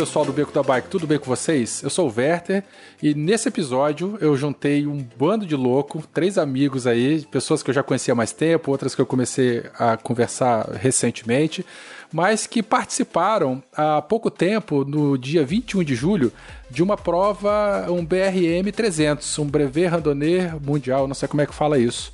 Pessoal do Beco da Bike, tudo bem com vocês? Eu sou o Werther e nesse episódio eu juntei um bando de louco, três amigos aí, pessoas que eu já conhecia há mais tempo, outras que eu comecei a conversar recentemente, mas que participaram há pouco tempo, no dia 21 de julho, de uma prova, um BRM 300, um Brevet Randonneur Mundial, não sei como é que fala isso.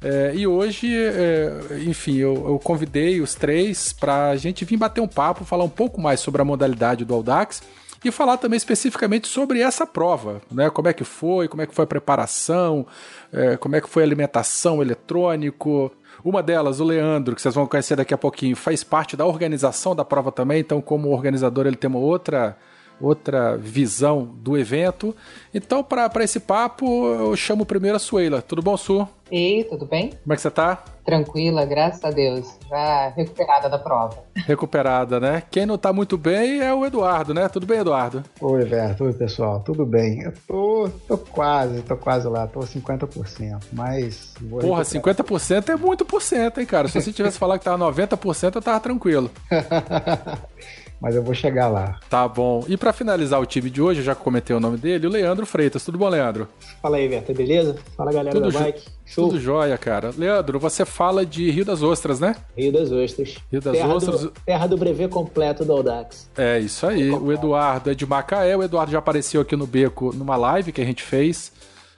É, e hoje, é, enfim, eu, eu, convidei os três para a gente vir bater um papo, falar um pouco mais sobre a modalidade do Audax e falar também especificamente sobre essa prova, né? Como é que foi, como é que foi a preparação, é, como é que foi a alimentação eletrônico. Uma delas, o Leandro, que vocês vão conhecer daqui a pouquinho, faz parte da organização da prova também, então como organizador ele tem uma outra outra visão do evento. Então, para esse papo, eu chamo primeiro a Suela. Tudo bom, Su? Ei, tudo bem? Como é que você tá? Tranquila, graças a Deus. Já recuperada da prova. Recuperada, né? Quem não tá muito bem é o Eduardo, né? Tudo bem, Eduardo? Oi, Verto. Oi, pessoal. Tudo bem? Eu tô, tô quase, tô quase lá. Tô 50%, mas... Porra, 50% é muito por cento, hein, cara? Se você tivesse falado que tava 90%, eu tava tranquilo. mas eu vou chegar lá. Tá bom. E para finalizar o time de hoje, já comentei o nome dele, o Leandro Freitas. Tudo bom, Leandro? Fala aí, Verta, beleza? Fala, galera Tudo da bike. Show. Tudo jóia, cara. Leandro, você fala de Rio das Ostras, né? Rio das Ostras. Rio das terra Ostras. Do, terra do brevet completo do Audax. É, isso aí. O Eduardo é de Macaé. O Eduardo já apareceu aqui no Beco numa live que a gente fez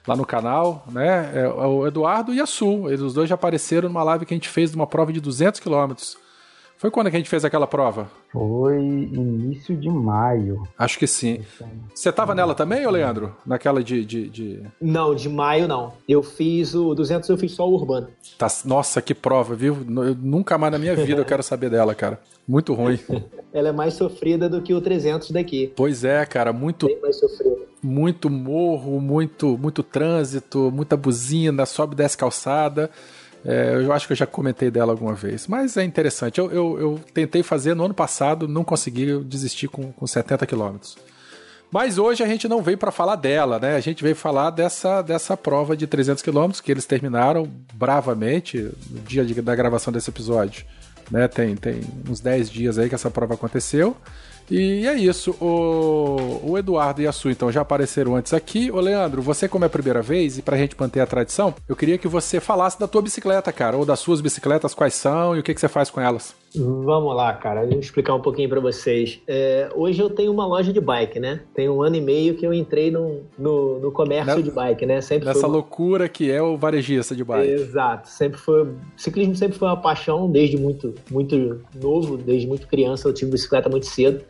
lá no canal, né? É o Eduardo e a Sul. Eles os dois já apareceram numa live que a gente fez de uma prova de 200 quilômetros. Foi quando que a gente fez aquela prova? Foi início de maio. Acho que sim. Você tava nela também, ô Leandro? Naquela de, de, de, Não, de maio não. Eu fiz o 200, eu fiz só o urbano. Tá, nossa, que prova, viu? Eu nunca mais na minha vida eu quero saber dela, cara. Muito ruim. Ela é mais sofrida do que o 300 daqui. Pois é, cara, muito Bem mais sofrida. Muito morro, muito muito trânsito, muita buzina, sobe e desce calçada. É, eu acho que eu já comentei dela alguma vez, mas é interessante. Eu, eu, eu tentei fazer no ano passado, não consegui, eu desisti com, com 70 quilômetros. Mas hoje a gente não veio para falar dela, né? A gente veio falar dessa, dessa prova de 300 quilômetros que eles terminaram bravamente no dia de, da gravação desse episódio. Né? Tem, tem uns 10 dias aí que essa prova aconteceu. E é isso. O, o Eduardo e a Su, então, já apareceram antes aqui. Ô, Leandro, você, como é a primeira vez, e pra gente manter a tradição, eu queria que você falasse da tua bicicleta, cara, ou das suas bicicletas, quais são e o que, que você faz com elas. Vamos lá, cara. Vou explicar um pouquinho para vocês. É, hoje eu tenho uma loja de bike, né? Tem um ano e meio que eu entrei no, no, no comércio Nessa- de bike, né? Sempre Nessa foi loucura que é o varejista de bike. Exato. Sempre foi. Ciclismo sempre foi uma paixão desde muito, muito novo, desde muito criança. Eu tive bicicleta muito cedo.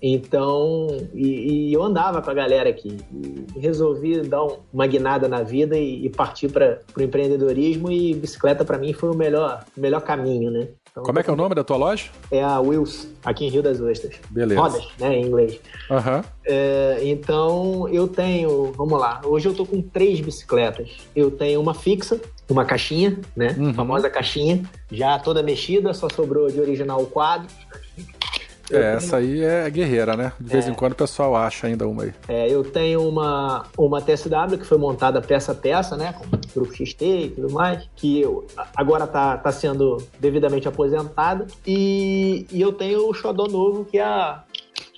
Então, e, e eu andava com a galera aqui. E resolvi dar um- uma guinada na vida e, e partir para o empreendedorismo. E bicicleta, para mim, foi o melhor, o melhor caminho, né? Então, Como é que é o nome da tua loja? É a Wills, aqui em Rio das Ostras. Beleza. Rodas, né, em inglês. Aham. É, então eu tenho, vamos lá, hoje eu tô com três bicicletas. Eu tenho uma fixa, uma caixinha, né? Uhum. A famosa caixinha, já toda mexida, só sobrou de original o quadro. É, tenho- essa aí é guerreira, né? De vez em quando o pessoal acha ainda uma aí. É, eu tenho uma, uma TSW que foi montada peça a peça, né? Com grupo XT e tudo mais, que eu, agora tá, tá sendo devidamente aposentada. E, e eu tenho o Xodó novo, que é, a-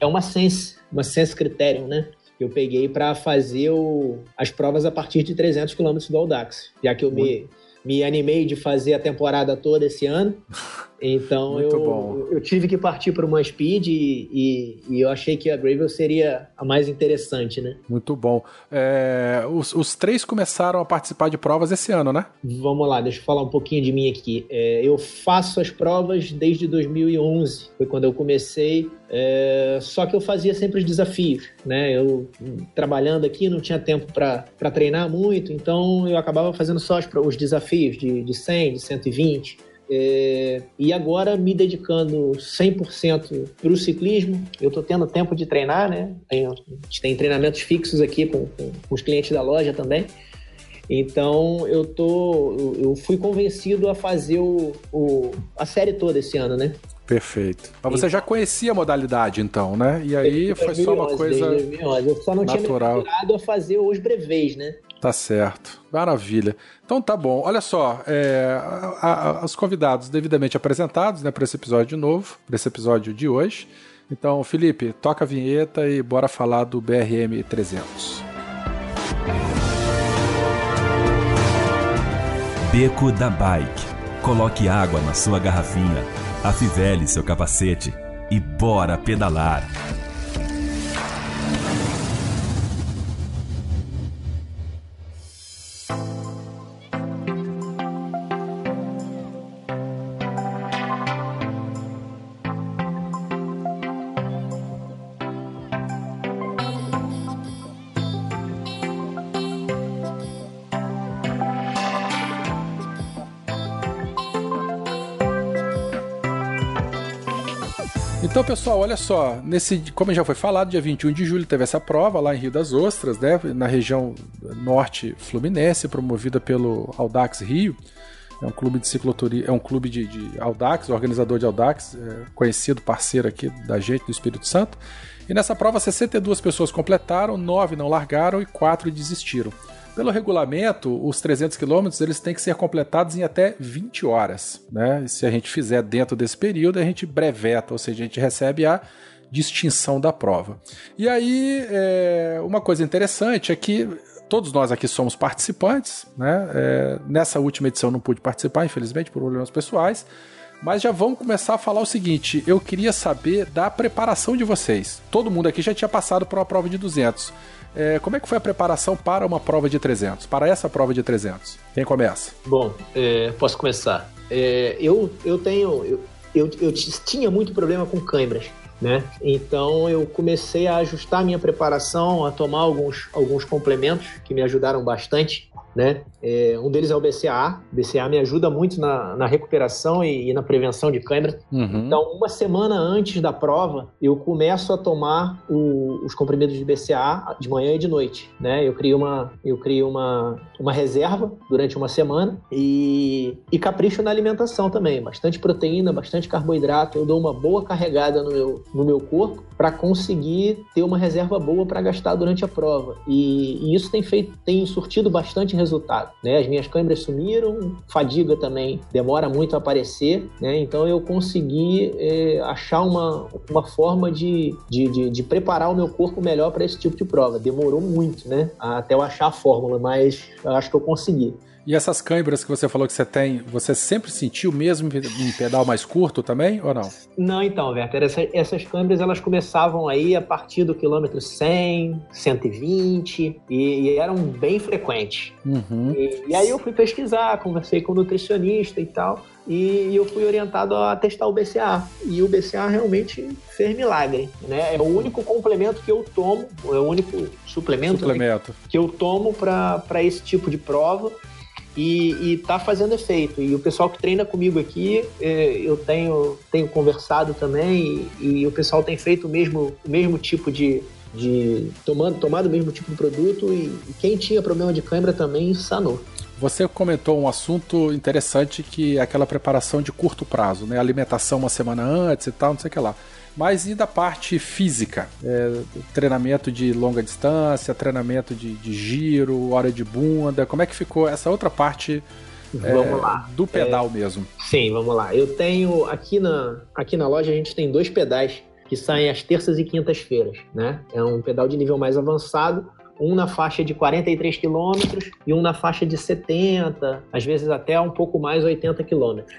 é uma Sense, uma Sense Criterion, né? Que eu peguei para fazer o- as provas a partir de 300 km do Audax, já que eu me, me animei de fazer a temporada toda esse ano. Então Muito eu, bom. eu tive que partir para uma speed e, e- e eu achei que a Gravel seria a mais interessante, né? Muito bom. É, os, os três começaram a participar de provas esse ano, né? Vamos lá, deixa eu falar um pouquinho de mim aqui. É, eu faço as provas desde 2011, foi quando eu comecei. é, só que eu fazia sempre os desafios, né? Eu trabalhando aqui não tinha tempo para treinar muito, então eu acabava fazendo só os, os desafios de, de 100, de 120. É, e agora me dedicando 100% para o ciclismo, eu estou tendo tempo de treinar, né? Tenho, a gente tem treinamentos fixos aqui com, com- com os clientes da loja também. Então eu tô. Eu fui convencido a fazer o, o a série toda esse ano, né? Perfeito. Mas você já conhecia a modalidade, então, né? E aí foi só uma coisa. 2011. Eu só não natural. tinha me a fazer os brevês, né? Tá certo. Maravilha. Então tá bom. Olha só, é, a, a, os convidados devidamente apresentados né, para esse episódio novo, para esse episódio de hoje. Então, Felipe, toca a vinheta e bora falar do BRM 300. Beco da Bike. Coloque água na sua garrafinha, afivele seu capacete e bora pedalar. Pessoal, olha só, nesse, como já foi falado, dia 21 de julho teve essa prova lá em Rio das Ostras, né, na região norte fluminense, promovida pelo Audax Rio. É um clube de cicloturismo, é um clube de, de Audax, organizador de Audax, é, conhecido parceiro aqui da gente do Espírito Santo. E nessa prova 62 pessoas completaram, 9 não largaram e 4 desistiram. Pelo regulamento, os 300 quilômetros eles têm que ser completados em até 20 horas. Né? E se a gente fizer dentro desse período, a gente breveta, ou seja, a gente recebe a distinção da prova. E aí, é, uma coisa interessante é que todos nós aqui somos participantes. Né? É, nessa última edição não pude participar, infelizmente, por problemas pessoais. Mas já vamos começar a falar o seguinte: eu queria saber da preparação de vocês. Todo mundo aqui já tinha passado por uma prova de 200. É, como é que foi a preparação para uma prova de 300? Para essa prova de 300? Quem começa? Bom, é, posso começar. É, eu, eu tenho. Eu, eu, eu tinha muito problema com câimbras. Né? Então eu comecei a ajustar minha preparação, a tomar alguns, alguns complementos que me ajudaram bastante né? É, um deles é o BCA. O BCA me ajuda muito na, na recuperação e, e, na prevenção de câimbra. Uhum. Então, uma semana antes da prova, eu começo a tomar o, os comprimidos de BCA de manhã e de noite, né? Eu crio uma, eu crio uma, uma reserva durante uma semana e, e capricho na alimentação também. Bastante proteína, bastante carboidrato. Eu dou uma boa carregada no meu, no meu corpo para conseguir ter uma reserva boa para gastar durante a prova. E, e isso tem feito, tem surtido bastante resultado. Né? As minhas câimbras sumiram, fadiga também demora muito a aparecer, né? então eu consegui é, achar uma, uma forma de, de, de, de, preparar o meu corpo melhor para esse tipo de prova. Demorou muito né? até eu achar a fórmula, mas acho que eu consegui. E essas câimbras que você falou que você tem, você sempre sentiu mesmo em pedal mais curto também, ou não? Não, então, Werther, essa, essas câimbras elas começavam aí a partir do quilômetro 100, 120 e, e eram bem frequentes. Uhum. E, e aí eu fui pesquisar, conversei com o nutricionista e tal e eu fui orientado a testar o BCA. E o BCA realmente fez milagre, né? É o único complemento que eu tomo, é o único suplemento, suplemento. Né, que eu tomo para esse tipo de prova e, e tá fazendo efeito. E o pessoal que treina comigo aqui, é, eu tenho, tenho conversado também e, e, o pessoal tem feito o mesmo, o mesmo tipo de, de tomando, tomado o mesmo tipo de produto e, e quem tinha problema de câimbra também sanou. Você comentou um assunto interessante que é aquela preparação de curto prazo, né? Alimentação uma semana antes e tal, não sei o que lá. Mas e da parte física? É, treinamento de longa distância, treinamento de, de, giro, hora de bunda, como é que ficou essa outra parte é, do pedal é, mesmo? Sim, vamos lá. Eu tenho aqui na, aqui na loja a gente tem dois pedais que saem às terças e quintas-feiras, né? É um pedal de nível mais avançado, um na faixa de 43 quilômetros e um na faixa de 70, às vezes até um pouco mais 80 quilômetros.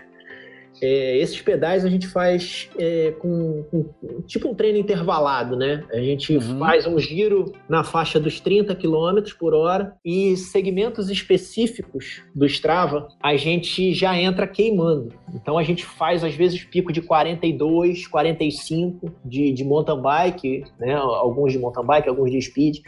É, esses pedais a gente faz é, com, com, tipo um treino intervalado, né? A gente uhum. faz um giro na faixa dos 30 km por hora e segmentos específicos do Strava a gente já entra queimando. Então a gente faz às vezes pico de 42, 45 de, de mountain bike, né? Alguns de mountain bike, alguns de speed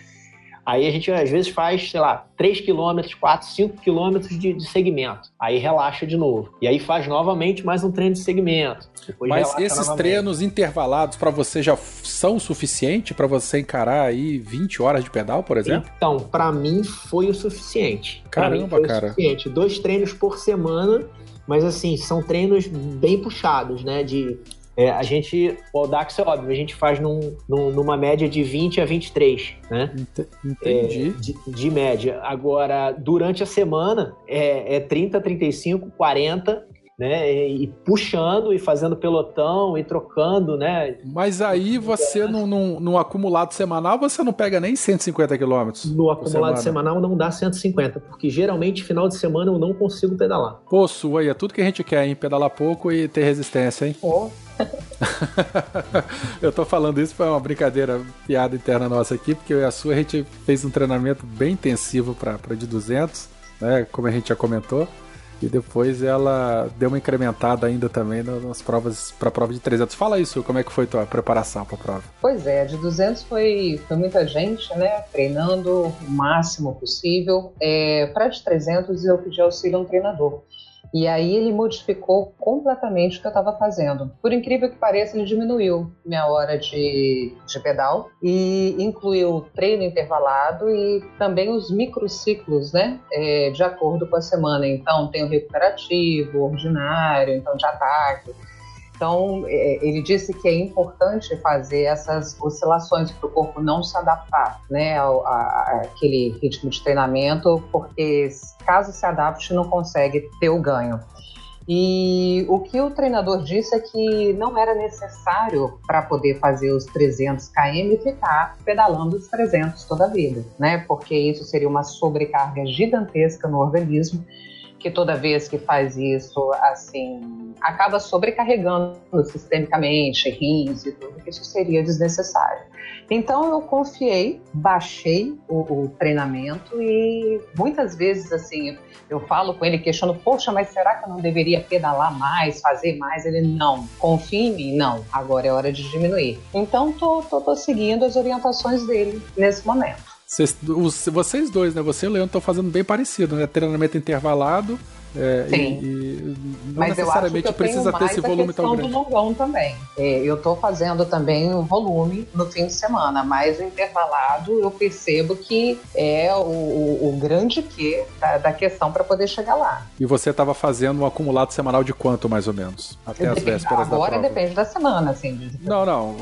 Aí a gente às vezes faz, sei lá, 3 km, 4, 5 km de, de segmento. Aí relaxa de novo. E aí faz novamente mais um treino de segmento. Depois Mas esses novamente. treinos intervalados pra você já são o suficiente pra você encarar aí 20 horas de pedal, por exemplo? Então, pra mim foi o suficiente. Caramba, foi cara. O suficiente. Dois treinos por semana, mas assim, são treinos bem puxados, né? De. É, a gente, o Audax é óbvio, a gente faz num- num- numa média de 20 a 23, né? Ent- Entendi. De, de média. Agora, durante a semana, é, é 30, 35, 40, né? E, puxando e fazendo pelotão e trocando, né? Mas aí você, num, num, num acumulado semanal, você não pega nem 150 quilômetros. No acumulado semana. semanal não dá 150, porque geralmente final de semana eu não consigo pedalar. Pô, sua aí, é tudo que a gente quer, hein? Pedalar pouco e ter resistência, hein? Pô, eu tô falando isso foi uma brincadeira, piada interna nossa aqui, porque eu e a sua a gente fez um treinamento bem intensivo pra de 200, né? Como a gente já comentou. E depois ela deu uma incrementada ainda também na- nas provas, pra prova de 300. Fala isso, como é que foi tua preparação pra prova? Pois é, de 200 foi, foi muita gente, né? Treinando o máximo possível. É, Para de 300 eu pedi auxílio a um treinador. E aí ele modificou completamente o que eu estava fazendo. Por incrível que pareça, ele diminuiu minha hora de, de pedal e incluiu treino intervalado e também os microciclos, né? É, de acordo com a semana. Então tem o recuperativo, ordinário, então de ataque. Então, é, ele disse que é importante fazer essas oscilações para o corpo não se adaptar né, ao, a, a- àquele ritmo de treinamento, porque caso se adapte, não consegue ter o ganho. E o que o treinador disse é que não era necessário para poder fazer os 300 km ficar pedalando os 300 toda a vida, né? Porque isso seria uma sobrecarga gigantesca no organismo que toda vez que faz isso, assim, acaba sobrecarregando sistemicamente, rins e tudo, que isso seria desnecessário. Então eu confiei, baixei o, o treinamento e muitas vezes, assim, eu falo com ele, questiono, poxa, mas será que eu não deveria pedalar mais, fazer mais? Ele, não, confia em mim, não, agora é hora de diminuir. Então tô, tô, tô seguindo as orientações dele nesse momento. Vocês, os- vocês dois, né? Você e o Leandro estão fazendo bem parecido, né? Treinamento intervalado. É, Sim. e, e não Mas eu acho que necessariamente eu precisa ter esse volume tão do grande. longão também. É, eu estou fazendo também o volume no fim de semana, mas o intervalado eu percebo que é o, o- o grande quê da, da questão para poder chegar lá. E você estava fazendo um acumulado semanal de quanto, mais ou menos? Até as vésperas da Agora depende da semana, assim. Não, não,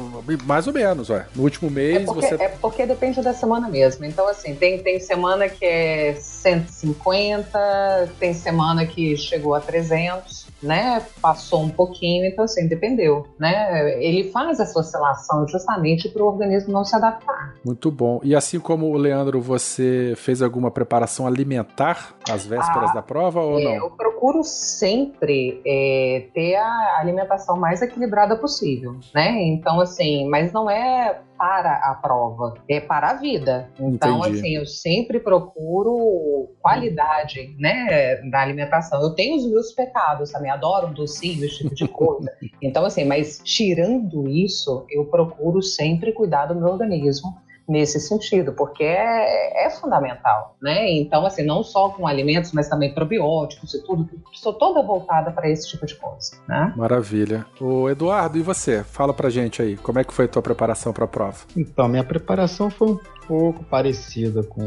mais ou menos, ué. No último É mês porque, você. é porque depende da semana mesmo. Então, assim, tem, tem semana que é 150, tem semana que chegou a 300, né? Passou um pouquinho, então, assim, dependeu, né? Ele faz essa oscilação justamente para o organismo não se adaptar. Muito bom. E assim como o Leandro, você fez alguma preparação alimentar às vésperas Ah, da prova ou É, não? eu procuro sempre é, ter a alimentação mais equilibrada possível, né? Então, assim, mas não é para a prova, é para a vida. Então, Entendi. assim, eu sempre procuro qualidade, né, da alimentação. Eu tenho os meus pecados, também adoro um docinho, esse tipo de coisa. Então, assim, mas tirando isso, eu procuro sempre cuidar do meu organismo nesse sentido, porque é, é fundamental, né? Então, assim, não só com alimentos, mas também probióticos e tudo, sou toda voltada para esse tipo de coisa, né? Maravilha. O Eduardo, e você? Fala pra gente aí, como é que foi a tua preparação pra prova? Então, minha preparação foi um pouco parecida com,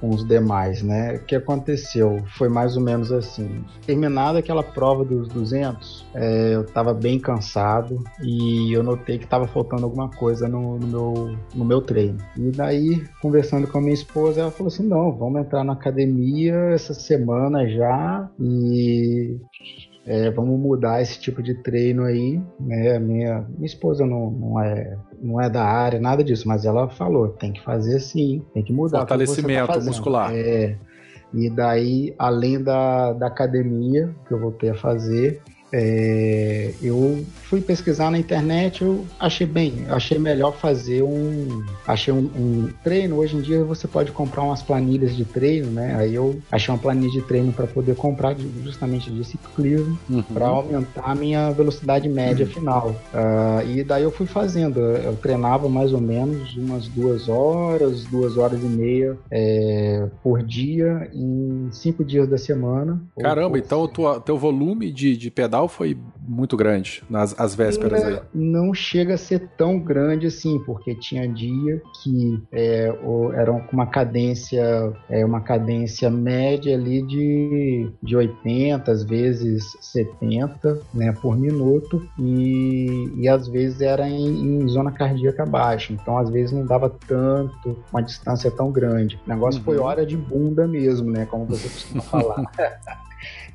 com os demais, né? O que aconteceu foi mais ou menos assim. Terminada aquela prova dos 200, é, eu estava bem cansado e eu notei que estava faltando alguma coisa no, no meu, no meu treino. E daí, conversando com a minha esposa, ela falou assim: não, vamos entrar na academia essa semana já e é, vamos mudar esse tipo de treino aí, né? Minha, minha esposa não, não, é, não é da área, nada disso, mas ela falou, tem que fazer sim, tem que mudar. tá Fortalecimento fazendo. muscular. É, e daí, além da, da academia que eu voltei a fazer, é, eu fui pesquisar na internet, eu achei bem, achei melhor fazer um, achei um, um, treino. Hoje em dia você pode comprar umas planilhas de treino, né? Aí eu achei uma planilha de treino para poder comprar justamente de ciclismo uhum. para aumentar a minha velocidade média uhum. final. Uh, e daí eu fui fazendo, eu treinava mais ou menos umas duas horas, duas horas e meia é, por dia em cinco dias da semana. Caramba, então o teu volume de, de pedal foi muito grande nas as vésperas aí? Não chega a ser tão grande assim, porque tinha dia que é, era uma cadência, é, uma cadência média ali de, de 80, às vezes 70 né, por minuto, e, e às vezes era em, em zona cardíaca baixa, então às vezes não dava tanto, uma distância tão grande. O negócio uhum. foi hora de bunda mesmo, né? Como você costuma falar.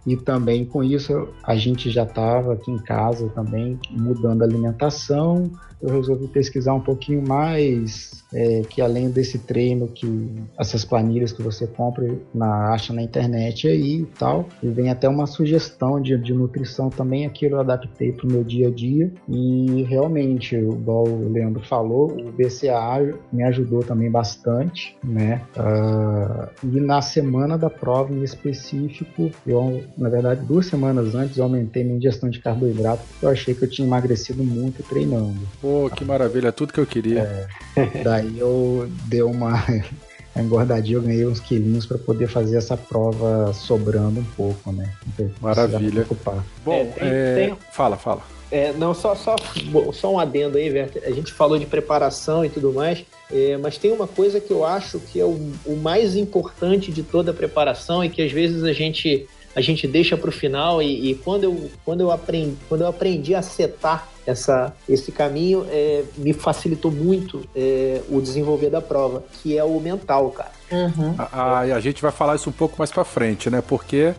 E também com isso a gente já estava aqui em casa também mudando a alimentação. Eu resolvi pesquisar um pouquinho mais é, que além desse treino que essas planilhas que você compra na acha na internet aí e tal, e vem até uma sugestão de, de nutrição também aquilo eu adaptei para o meu dia a dia e realmente, igual o Leandro falou, o BCA me ajudou também bastante, né? Uh, e na semana da prova em específico, eu na verdade duas semanas antes eu aumentei minha ingestão de carboidrato porque eu achei que eu tinha emagrecido muito treinando. Pô, que maravilha, tudo que eu queria. É, daí Aí eu dei uma engordadinha, eu ganhei uns quilinhos para poder fazer essa prova sobrando um pouco, né? Maravilha. Bom, é, tem, é... Tem... fala, fala. É, não, só, só, só um adendo aí, Werther. A gente falou de preparação e tudo mais, é, mas tem uma coisa que eu acho que é o, o mais importante de toda a preparação e que às vezes a gente a gente deixa para o final e, e, quando, eu, quando, eu aprendi, quando eu aprendi a setar essa, esse caminho, é, me facilitou muito é, o desenvolver da prova, que é o mental, cara. Uhum. A, a, a, gente vai falar isso um pouco mais para frente, né? Porque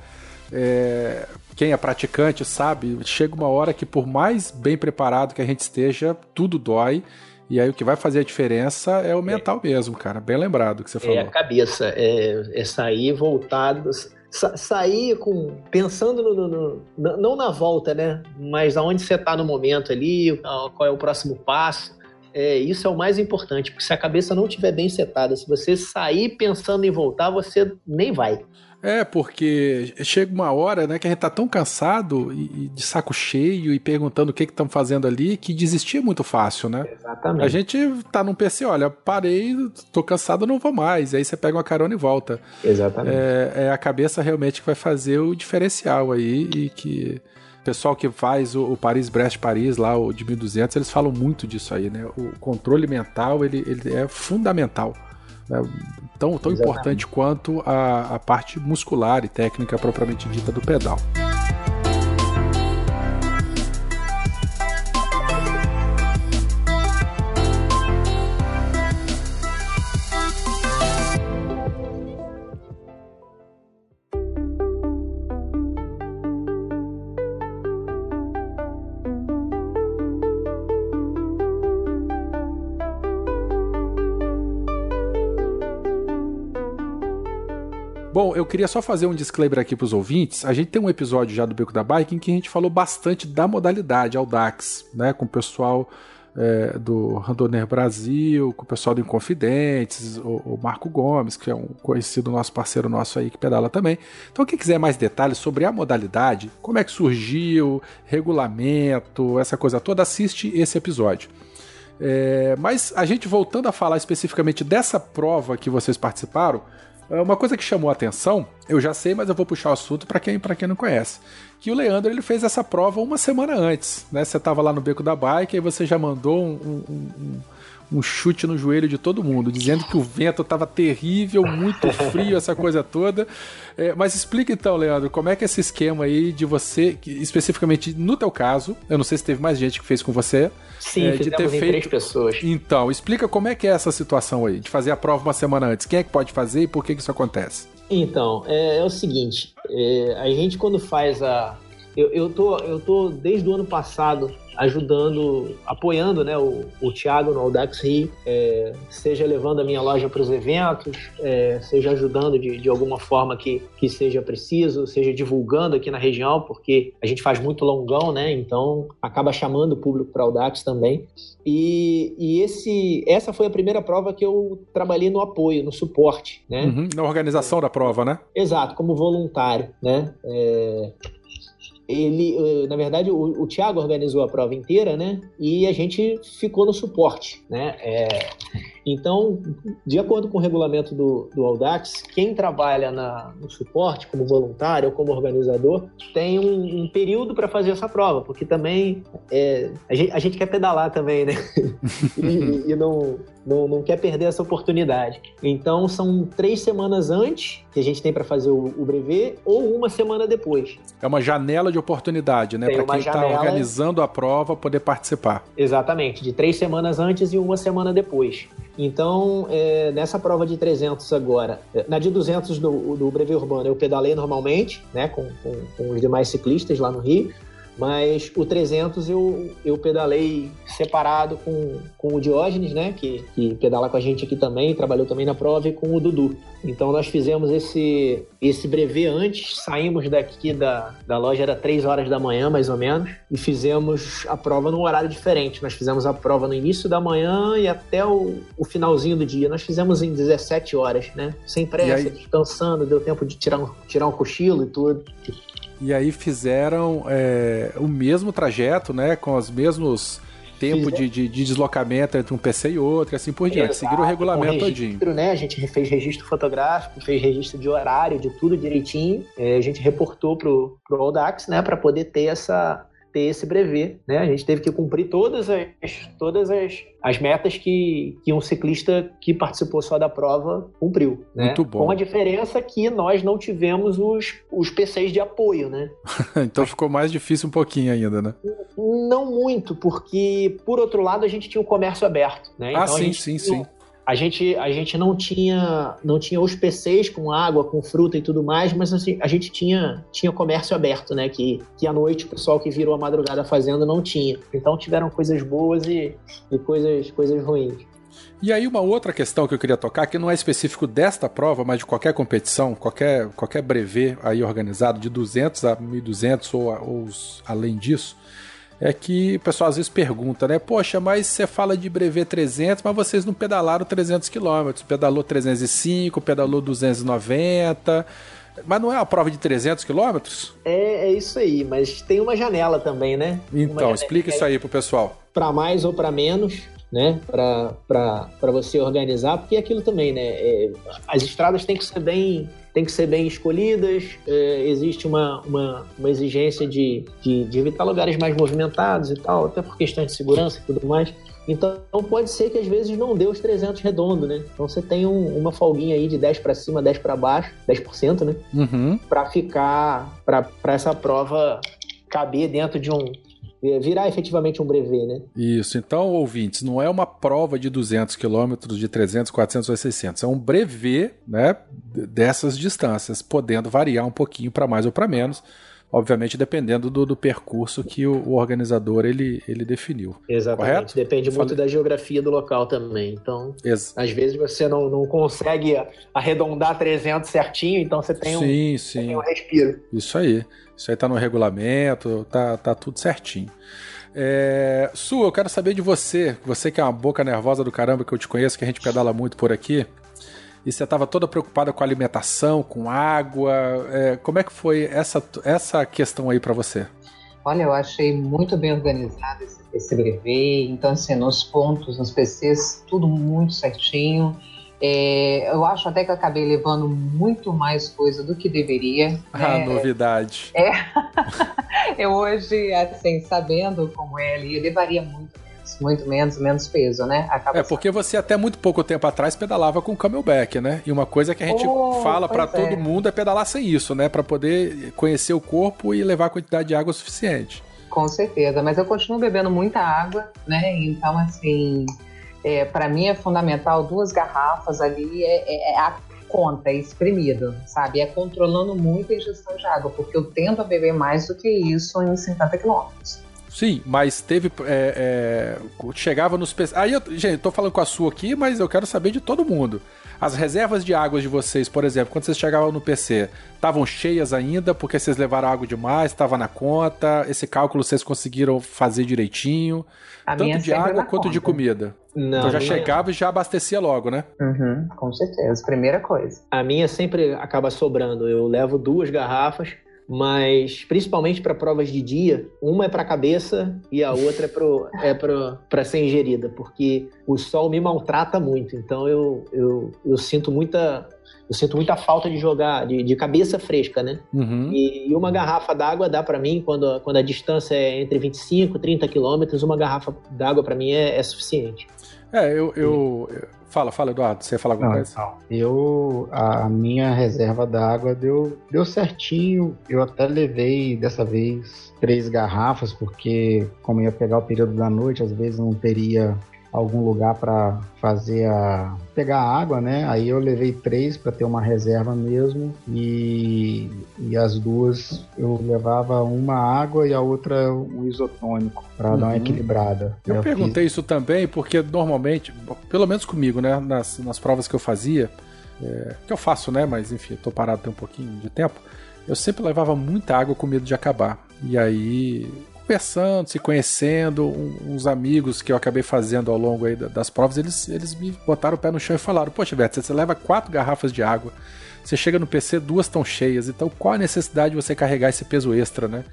é, quem é praticante sabe, chega uma hora que por mais bem preparado que a gente esteja, tudo dói. E aí o que vai fazer a diferença é o mental é. mesmo, cara. Bem lembrado que você falou. É a cabeça, é, é sair voltado, sa sair com pensando no, no, no, não na volta, né? Mas aonde você está no momento ali, qual é o próximo passo. É, isso é o mais importante, porque se a cabeça não estiver bem setada, se você sair pensando em voltar, você nem vai. É, porque chega uma hora, né, que a gente tá tão cansado e, e de saco cheio e perguntando o que que estão fazendo ali, que desistir é muito fácil, né? Exatamente. A gente tá num PC, olha, parei, tô cansado, não vou mais. Aí você pega uma carona e volta. Exatamente. É, é a cabeça realmente que vai fazer o diferencial aí e que pessoal que faz o, o Paris-Brest-Paris lá, o de 1200, eles falam muito disso aí, né? O controle mental, ele, ele é fundamental. Né? Tão, tão importante quanto a, a parte muscular e técnica propriamente dita do pedal. Eu queria só fazer um disclaimer aqui para os ouvintes. A gente tem um episódio já do Beco da Bike em que a gente falou bastante da modalidade Audax, né, com o pessoal é, do Randoner Brasil, com o pessoal do Inconfidentes, o, o, Marco Gomes, que é um conhecido nosso parceiro nosso aí que pedala também. Então, quem quiser mais detalhes sobre a modalidade, como é que surgiu, regulamento, essa coisa toda, assiste esse episódio. É, mas a gente voltando a falar especificamente dessa prova que vocês participaram, uma coisa que chamou a atenção, eu já sei, mas eu vou puxar o assunto para quem, quem não conhece. Que o Leandro ele fez essa prova uma semana antes, né? Você tava lá no beco da bike e você já mandou um, um, um um chute no joelho de todo mundo, dizendo que o vento estava terrível, muito frio, essa coisa toda. É, mas explica então, Leandro, como é que é esse esquema aí de você, especificamente no teu caso, eu não sei se teve mais gente que fez com você. Sim, é, de ter feito três pessoas. Então, explica como é que é essa situação aí, de fazer a prova uma semana antes. Quem é que pode fazer e por que, que isso acontece? Então, é, é o seguinte, é, a gente quando faz a, eu, eu, tô, eu tô desde o ano passado ajudando, apoiando né, o, o Thiago no Audax Rio, é, seja levando a minha loja para os eventos, é, seja ajudando de, de alguma forma que, que seja preciso, seja divulgando aqui na região, porque a gente faz muito longão, né? Então acaba chamando o público para o Audax também. E, e, esse, essa foi a primeira prova que eu trabalhei no apoio, no suporte, né? Uhum, na organização da prova, né? Exato, como voluntário, né? É, ele, eh, na verdade, o, o Thiago organizou a prova inteira, né? E a gente ficou no suporte, né? É, então, de acordo com o regulamento do, do Audax, quem trabalha na, no suporte como voluntário ou como organizador tem um, um período para fazer essa prova, porque também é, a, gente, a, gente, quer pedalar também, né? e, e não, não, não, quer perder essa oportunidade. Então, são três semanas antes que a gente tem para fazer o, o brevet ou uma semana depois. É uma janela de oportunidade, né? Para quem está organizando a prova poder participar. Exatamente, de três semanas antes e uma semana depois. Então, é, nessa prova de 300 agora, é, na de 200 do, do Brevet Urbano eu pedalei normalmente, né, com, com, com os demais ciclistas lá no Rio, mas o 300 eu, eu pedalei separado com, com o Diógenes, né? Que, que pedala com a gente aqui também, trabalhou também na prova, e com o Dudu. Então nós fizemos esse, esse brevet antes, saímos daqui da, da loja, era 3 horas da manhã, mais ou menos, e fizemos a prova num horário diferente. Nós fizemos a prova no início da manhã e até o, o finalzinho do dia. Nós fizemos em 17 horas, né? Sem pressa, descansando, deu tempo de tirar um, tirar um cochilo e tudo. E aí fizeram é, o mesmo trajeto, né? Com os mesmos tempo de, de, de, deslocamento entre um PC e outro, e assim por diante. Exato, Seguiram o regulamento registro, todinho. Né? A gente fez registro fotográfico, fez registro de horário, de tudo direitinho. É, a gente reportou pro, pro Audax, né? Para poder ter essa ter esse brevet, né? A gente teve que cumprir todas as, todas as, as metas que, que um ciclista que participou só da prova cumpriu, né? Muito bom. Com a diferença que nós não tivemos os, os PCs de apoio, né? então ficou mais difícil um pouquinho ainda, né? Não muito, porque por outro lado a gente tinha o comércio aberto, né? Ah, então, sim, sim, sim a gente, a gente não tinha não tinha os PCs com água, com fruta e tudo mais, mas assim, a gente tinha, tinha comércio aberto, né? Que, que à noite o pessoal que virou a madrugada fazendo não tinha. Então tiveram coisas boas e, e coisas, coisas ruins. E aí uma outra questão que eu queria tocar, que não é específico desta prova, mas de qualquer competição, qualquer, qualquer brevet aí organizado de 200 a 1.200 ou, ou além disso, é que o pessoal às vezes pergunta, né? Poxa, mas você fala de brevet 300, mas vocês não pedalaram 300 km. Pedalou 305, pedalou 290. Mas não é uma prova de 300 km? É, é isso aí, mas tem uma janela também, né? Então, explica isso aí pro pessoal. Para mais ou para menos, né? Para você organizar, porque é aquilo também, né? É, as estradas têm que ser bem têm que ser bem escolhidas, é, existe uma, uma, uma exigência de, de, de, evitar lugares mais movimentados e tal, até por questões de segurança e tudo mais. Então pode ser que às vezes não dê os 300 redondo, né? Então você tem um, uma folguinha aí de 10 para cima, 10 para baixo, 10%, né? Uhum. Para ficar, para essa prova caber dentro de um, virar efetivamente um brevet, né? Isso. Então, ouvintes, não é uma prova de 200 quilômetros, de 300, 400 ou 600. É um brevet, né, dessas distâncias, podendo variar um pouquinho para mais ou para menos obviamente dependendo do, do percurso que o, o, organizador ele, ele definiu. Exatamente, correto? depende muito da geografia do local também. Então, Ex às vezes você não, não consegue arredondar 300 certinho, então você tem, sim, um, sim. tem um respiro. Isso aí, isso aí tá no regulamento, tá, tá tudo certinho. É, Su, eu quero saber de você, você que é uma boca nervosa do caramba que eu te conheço, que a gente pedala muito por aqui e você estava toda preocupada com alimentação, com água. É, como é que foi essa, essa questão aí para você? Olha, eu achei muito bem organizado esse, esse brevet. Então, assim, nos pontos, nos PCs, tudo muito certinho. É, eu acho até que acabei levando muito mais coisa do que deveria. Ah, né? novidade. É. eu hoje, assim, sabendo como é ali, eu levaria muito muito menos, menos peso, né? Acaba é, porque você até muito pouco tempo atrás pedalava com camelback, né? E uma coisa que a gente oh, fala para é. todo mundo é pedalar sem isso, né? Para poder conhecer o corpo e levar a quantidade de água suficiente. Com certeza, mas eu continuo bebendo muita água, né? Então, assim, é, para mim é fundamental duas garrafas ali, é, é, é a conta, é espremido, sabe? É controlando muito a ingestão de água, porque eu tento beber mais do que isso em 50 quilômetros. Sim, mas teve. É, é, chegava nos. Aí, eu, gente, tô falando com a sua aqui, mas eu quero saber de todo mundo. As reservas de águas de vocês, por exemplo, quando vocês chegavam no PC, estavam cheias ainda porque vocês levaram água demais, estava na conta? Esse cálculo vocês conseguiram fazer direitinho? A tanto de água quanto conta. de comida. Não, então já minha... chegava e já abastecia logo, né? Uhum, com certeza, primeira coisa. A minha sempre acaba sobrando. Eu levo duas garrafas mas principalmente para provas de dia, uma é para a cabeça e a outra é para é ser ingerida, porque o sol me maltrata muito, então eu, eu, eu sinto muita eu sinto muita falta de jogar, de, de cabeça fresca, né? Uhum. E, e, uma garrafa d'água dá para mim, quando, quando a distância é entre 25 e 30 quilômetros, uma garrafa d'água para mim é, é, suficiente. É, eu, eu, Fala, fala, Eduardo. Você ia falar alguma não, coisa? Não. Eu, a minha reserva d'água deu, deu certinho. Eu até levei dessa vez três garrafas, porque como ia pegar o período da noite, às vezes não teria algum lugar para fazer a pegar água, né? Aí eu levei três para ter uma reserva mesmo e, e as duas eu levava uma água e a outra um isotônico para uhum. dar uma uhum. equilibrada. Eu, eu perguntei fiz... isso também porque normalmente, pelo menos comigo, né? Nas, nas provas que eu fazia, é, que eu faço, né? Mas enfim, estou parado tem um pouquinho de tempo. Eu sempre levava muita água com medo de acabar. E aí conversando, se conhecendo, uns amigos que eu acabei fazendo ao longo aí das provas, eles, eles me botaram o pé no chão e falaram: Poxa, Beto, você leva quatro garrafas de água, você chega no PC, duas estão cheias, então qual a necessidade de você carregar esse peso extra, né?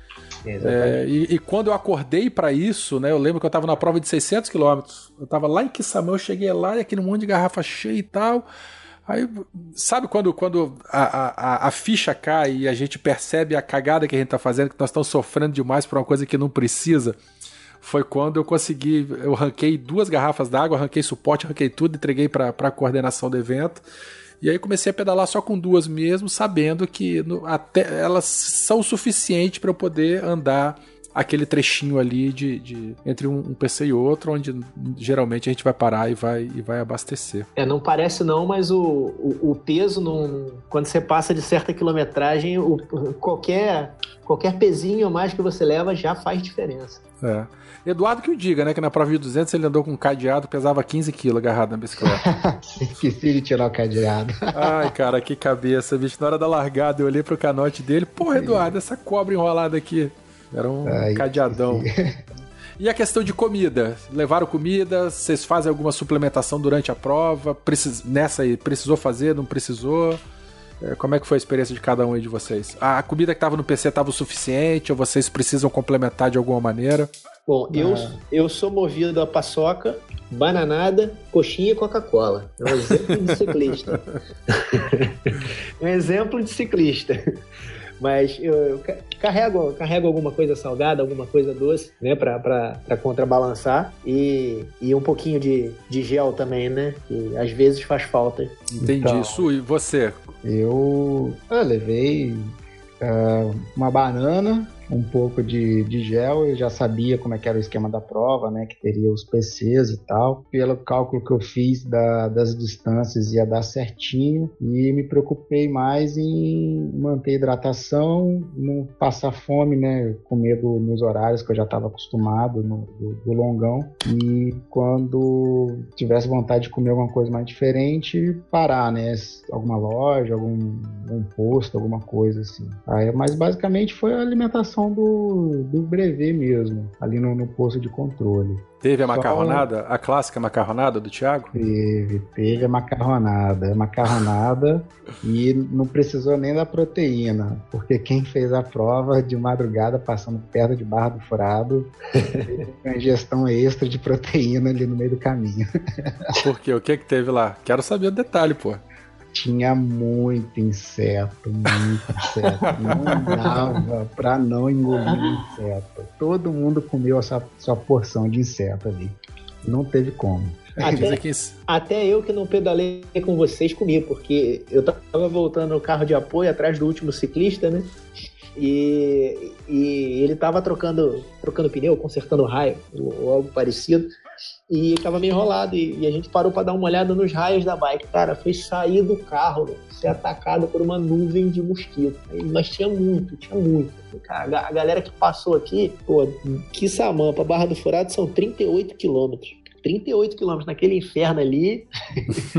É, e, e, quando eu acordei para isso, né, eu lembro que eu estava na prova de 600 quilômetros, eu estava lá em Kissamã, eu cheguei lá e aquele monte de garrafa cheia e tal. Aí, sabe quando, quando a, a, a, ficha cai e a gente percebe a cagada que a gente tá fazendo, que nós estamos sofrendo demais por uma coisa que não precisa? Foi quando eu consegui, eu ranquei duas garrafas d'água, ranquei suporte, ranquei tudo, entreguei para a coordenação do evento. E aí comecei a pedalar só com duas mesmo, sabendo que no, até elas são o suficiente para eu poder andar aquele trechinho ali de, de entre um, um, PC e outro, onde geralmente a gente vai parar e vai, e vai abastecer. É, não parece não, mas o, o, o peso, num, quando você passa de certa quilometragem, o, qualquer, qualquer pezinho a mais que você leva já faz diferença. É. Eduardo que o diga, né? Que na prova de 200 ele andou com um cadeado, pesava 15 quilos agarrado na bicicleta. Esqueci de tirar o cadeado. Ai, cara, que cabeça, bicho. Na hora da largada eu olhei pro canote dele. Porra, Eduardo, essa cobra enrolada aqui. Era um Ai, cadeadão. E a questão de comida? Levaram comida? Vocês fazem alguma suplementação durante a prova? Precis... Nessa aí, precisou fazer? Não precisou? É, como é que foi a experiência de cada um aí de vocês? A comida que estava no PC estava o suficiente? Ou vocês precisam complementar de alguma maneira? Bom, ah. eu, eu sou movido a paçoca, bananada, coxinha e Coca-Cola. É um exemplo de ciclista. um exemplo de ciclista. Mas eu, eu carrego, carrego alguma coisa salgada, alguma coisa doce, né? Pra, pra, pra contrabalançar. E, e um pouquinho de, de gel também, né? Que às vezes faz falta. Entendi. Então, Su, e você? Eu, eu levei uh, uma banana, um pouco de, de gel, eu já sabia como é que era o esquema da prova, né, que teria os PCs e tal. Pelo cálculo que eu fiz da, das distâncias ia dar certinho e me preocupei mais em manter hidratação, não passar fome, né, comer dos meus horários que eu já estava acostumado no, do, do, longão e quando tivesse vontade de comer alguma coisa mais diferente, parar, né, alguma loja, algum um posto, alguma coisa assim. Aí, mas basicamente foi a alimentação do, do brevet mesmo, ali no, no posto de controle. Teve a macarronada? A clássica macarronada do Thiago? Teve, teve a macarronada. A macarronada e não precisou nem da proteína, porque quem fez a prova de madrugada passando perto de Barra do Furado, uma ingestão extra de proteína ali no meio do caminho. Por quê? O que que teve lá? Quero saber o detalhe, pô tinha muito inseto, muito inseto. Não dava pra não engolir inseto. Todo mundo comeu a sua, sua porção de inseto ali. Não teve como. Até, até, eu que não pedalei com vocês comi, porque eu tava voltando no carro de apoio atrás do último ciclista, né? E, e ele tava trocando, trocando pneu, consertando raio, ou algo parecido. E tava meio enrolado. E, e a gente parou para dar uma olhada nos raios da bike. Cara, foi sair do carro, véio, ser atacado por uma nuvem de mosquito. Mas tinha muito, tinha muito. Cara, a galera que passou aqui, pô, que Samampa, Barra do Furado são 38 quilômetros. 38 quilômetros naquele inferno ali.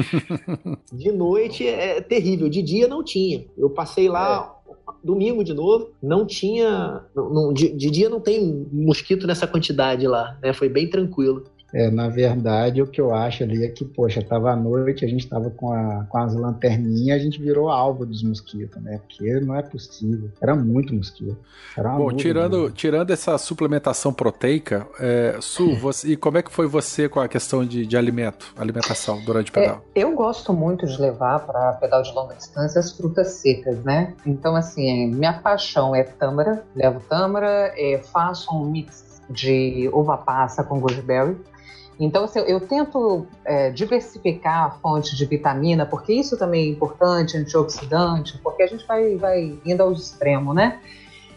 de noite é terrível. De dia não tinha. Eu passei lá é. domingo de novo. Não tinha. Não, não, de, de, dia não tem mosquito nessa quantidade lá. Né? Foi bem tranquilo. É, na verdade, o que eu acho ali é que, poxa, tava à noite, a gente tava com, a, com as lanterninhas, a gente virou alvo dos mosquitos, né? Porque não é possível. Era muito mosquito. Era Bom, tirando, tirando essa suplementação proteica, é, Su, você, e como é que foi você com a questão de, de alimento, alimentação durante o é, pedal? É, eu gosto muito de levar para pedal de longa distância as frutas secas, né? Então, assim, minha paixão é tâmara, levo tâmara, é, faço um mix de uva passa com gooseberry então, assim, eu tento é, diversificar a fonte de vitamina, porque isso também é importante, antioxidante, porque a gente vai, vai indo ao extremo, né?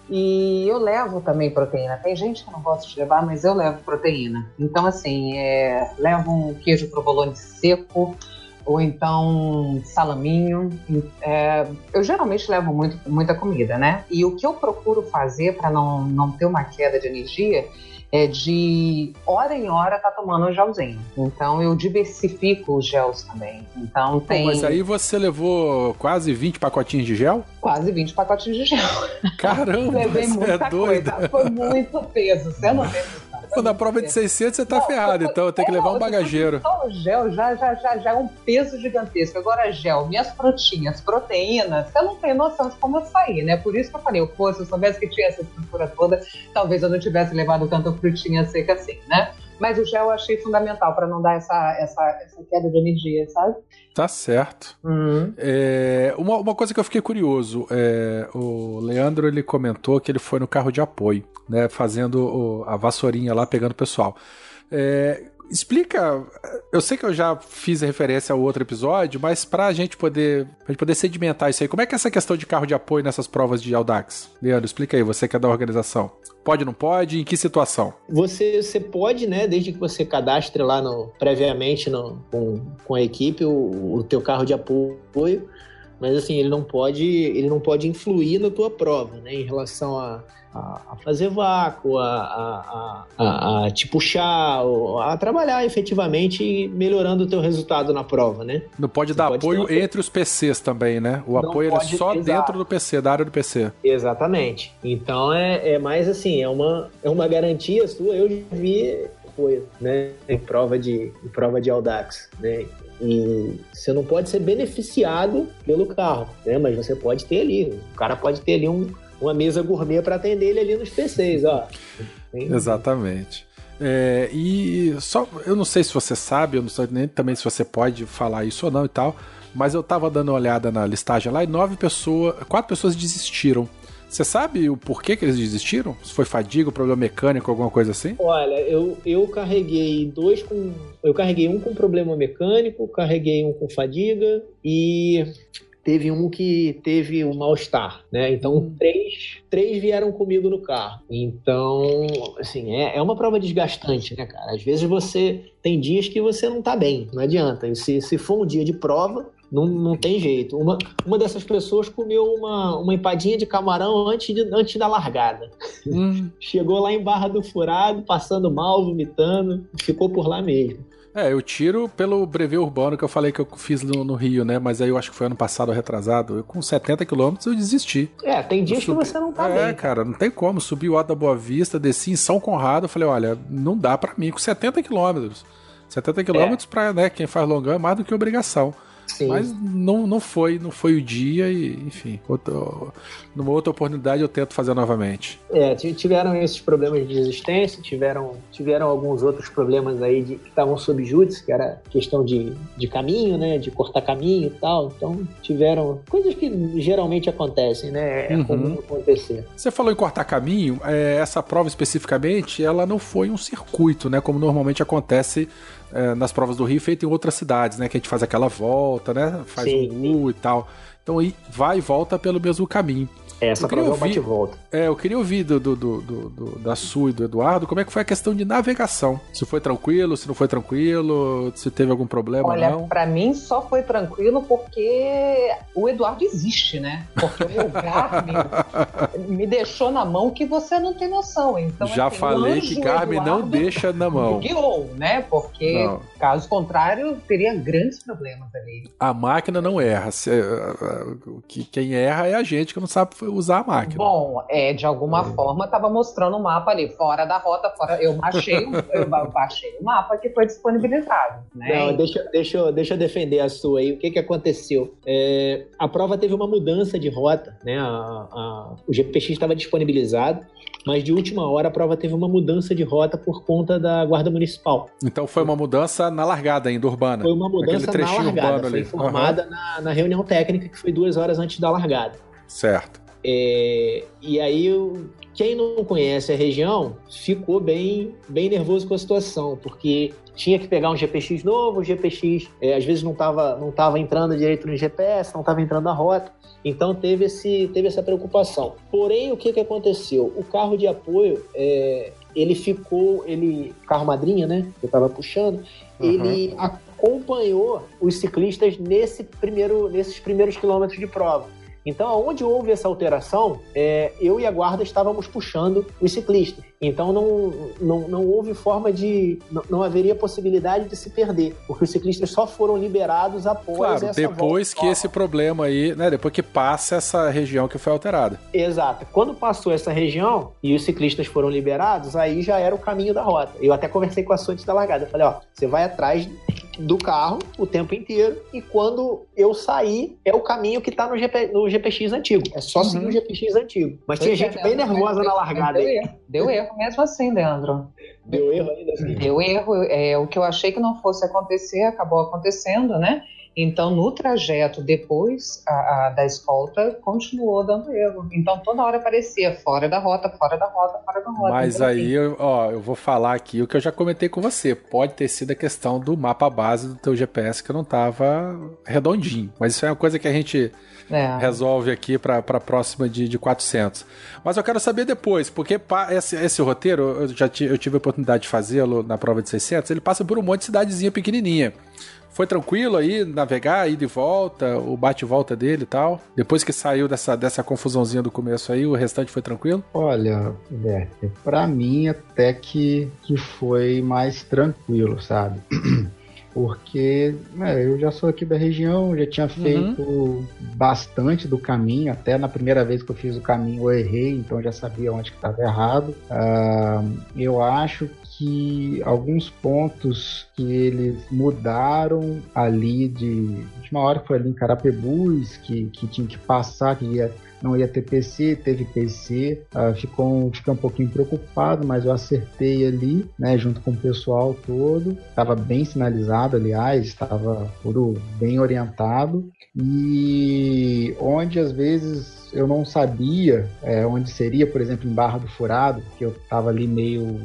E eu levo também proteína. Tem gente que não gosta de levar, mas eu levo proteína. Então, assim, é, levo um queijo provolone seco, ou então salaminho. É, eu geralmente levo muito, muita comida, né? E o que eu procuro fazer para não, não ter uma queda de energia é de hora em hora tá tomando um gelzinho. Então eu diversifico os gels também. Então tem. Pô, mas aí você levou quase 20 pacotinhos de gel? Quase 20 pacotinhos de gel. Caramba, Levei é doida. Coisa. Foi muito peso, você não tem Pô, na prova de 600 você tá não, ferrado, então eu tenho que levar um bagageiro. Só o gel já, já, já, já é um peso gigantesco. Agora, gel, minhas frutinhas, proteínas, você não tem noção de como eu saí, né? Por isso que eu falei, pô, se eu soubesse que tinha essa estrutura toda, talvez eu não tivesse levado tanta frutinha seca assim, né? Mas o gel eu achei fundamental para não dar essa, essa, essa queda de energia, sabe? Tá certo. Uhum. É, uma, uma coisa que eu fiquei curioso, é, o Leandro ele comentou que ele foi no carro de apoio, né, fazendo o, a vassourinha lá, pegando o pessoal. É, explica. Eu sei que eu já fiz referência ao outro episódio, mas pra gente poder, pra gente poder sedimentar isso aí, como é que é essa questão de carro de apoio nessas provas de Audax? Leandro, explica aí, você que é da organização. Pode, não pode? Em que situação? Você, você pode, né, desde que você cadastre lá no, previamente no, com, com a equipe o, o teu carro de apoio, mas assim, ele não pode, ele não pode influir na tua prova, né, em relação a a, fazer vácuo, a, a, a, a, te puxar, a trabalhar efetivamente melhorando o teu resultado na prova, né? Não pode Você dar pode apoio entre os PCs também, né? O Não apoio pode, é só exato. dentro do PC, da área do PC. Exatamente. Então é, é mais assim, é uma, é uma garantia sua. Eu vi apoio, né? Em prova de, em prova de Audax, né? E você não pode ser beneficiado pelo carro, né? Mas você pode ter ali, o cara pode ter ali um, uma mesa gourmet para atender ele ali nos PCs, ó. Exatamente. É, e só, eu não sei se você sabe, eu não sei nem também se você pode falar isso ou não e tal, mas eu tava dando uma olhada na listagem lá e nove pessoas, quatro pessoas desistiram. Você sabe o porquê que eles desistiram? Se foi fadiga, problema mecânico, alguma coisa assim? Olha, eu, eu carreguei dois com. Eu carreguei um com problema mecânico, carreguei um com fadiga e teve um que teve um mal-estar, né? Então, hum. três, três vieram comigo no carro. Então, assim, é, é uma prova desgastante, né, cara? Às vezes você tem dias que você não tá bem, não adianta. E se, se for um dia de prova, não, não tem jeito. Uma, uma dessas pessoas comeu uma, uma empadinha de camarão antes, de, antes da largada. Hum. Chegou lá em Barra do Furado, passando mal, vomitando, ficou por lá mesmo. É, eu tiro pelo brevê urbano que eu falei que eu fiz no, no Rio, né? Mas aí eu acho que foi ano passado retrasado. Eu, com 70 quilômetros eu desisti. É, tem dias subi... que você não tá é, bem. É, cara, não tem como. Subi o Alto da Boa Vista, desci em São Conrado. Falei, olha, não dá para mim com 70 quilômetros. 70 quilômetros é. pra né, quem faz longão é mais do que obrigação. Sim. Mas não, não foi, não foi o dia e, enfim, outro, numa outra oportunidade eu tento fazer novamente. É, tiveram esses problemas de resistência, tiveram, tiveram alguns outros problemas aí de, que estavam sob júdice, que era questão de, de caminho, né, de cortar caminho e tal. Então tiveram coisas que geralmente acontecem, né, é uhum. comum acontecer. Você falou em cortar caminho, é, essa prova especificamente, ela não foi um circuito, né, como normalmente acontece é, nas provas do Rio feito em outras cidades, né? Que a gente faz aquela volta, né? Faz Sim. um U e tal. Então aí vai e volta pelo mesmo caminho. Essa prova é um bate-volta. É, eu queria ouvir do, do, do, do, da Su e do Eduardo como é que foi a questão de navegação. Se foi tranquilo, se não foi tranquilo, se teve algum problema Olha, ou não. pra mim só foi tranquilo porque o Eduardo existe, né? Porque o meu Garmin me deixou na mão que você não tem noção. Então, Já assim, falei que Garmin não deixa na mão. guiou, né? Porque, Não. Caso contrário, teria grandes problemas ali. A máquina não erra. Eh, eh, que- Quem erra é a gente que não sabe usar a máquina. Bom, é, de alguma forma estava mostrando o mapa ali, fora da rota, fora. Eu baixei, o- eu ba- baixei o mapa que foi disponibilizado, né? Não, deixa, deixa, eu- deixa eu defender a sua aí. O que, que aconteceu? É, a prova teve uma mudança de rota, né? A- a- o GPX estava disponibilizado, mas de última hora a prova teve uma mudança de rota por conta da Guarda Municipal. Então foi uma mudança na largada ainda, urbana. Foi uma mudança na largada. Foi ali. informada na, na reunião técnica, que foi duas horas antes da largada. Certo. É, e aí, quem não conhece a região ficou bem, bem nervoso com a situação, porque tinha que pegar um GPX novo, o GPX é, às vezes não estava não tava entrando direito no GPS, não estava entrando na rota, então teve, esse, teve essa preocupação. Porém, o que, que aconteceu? O carro de apoio, é, ele ficou, ele carro madrinha, né, que eu estava puxando, ele acompanhou os ciclistas nesse primeiro, nesses primeiros quilômetros de prova. Então, onde houve essa alteração, é, eu e a guarda estávamos puxando os ciclistas. Então, não, não, não houve forma de. Não, não haveria possibilidade de se perder, porque os ciclistas só foram liberados após Claro, essa depois volta que esse problema aí, né? Depois que passa essa região que foi alterada. Exato. Quando passou essa região e os ciclistas foram liberados, aí já era o caminho da rota. Eu até conversei com a Sua antes da largada. Eu falei, ó, você vai atrás do carro o tempo inteiro e quando eu sair, é o caminho que tá no, GP, no GPX antigo. É só seguir Uhum. o GPX antigo. Mas tinha Pois é, gente bem Leandro, nervosa na largada aí. Deu erro mesmo assim, Leandro. Deu erro ainda assim. Deu erro, é, o que eu achei que não fosse acontecer, acabou acontecendo, né? Então, no trajeto depois a- a- da escolta, continuou dando erro. Então, toda hora aparecia fora da rota, fora da rota, fora da rota. Mas Então, aí, assim, eu- ó, eu vou falar aqui o que eu já comentei com você. Pode ter sido a questão do mapa base do teu GPS que não tava redondinho. Mas isso é uma coisa que a gente é. resolve aqui para a próxima de, de 400. Mas eu quero saber depois, porque esse, esse roteiro, eu já ti- eu tive a oportunidade de fazê-lo na prova de 600, ele passa por um monte de cidadezinha pequenininha. Foi tranquilo aí navegar, ir de volta, o bate e volta dele e tal? Depois que saiu dessa, dessa confusãozinha do começo aí, o restante foi tranquilo? Olha, Werther, pra mim até que, que foi mais tranquilo, sabe? Porque né, eu já sou aqui da região, já tinha feito bastante do caminho, até na primeira vez que eu fiz o caminho eu errei, então eu já sabia onde que estava errado. Ah, eu acho que alguns pontos que eles mudaram ali de, de uma hora que foi ali em Carapebus, que, que tinha que passar, que ia não ia ter PC, teve PC, ah, ficou, fiquei um pouquinho preocupado, mas eu acertei ali, né, junto com o pessoal todo, estava bem sinalizado, aliás, estava tudo bem orientado, e onde às vezes eu não sabia é, onde seria, por exemplo, em Barra do Furado, porque eu estava ali meio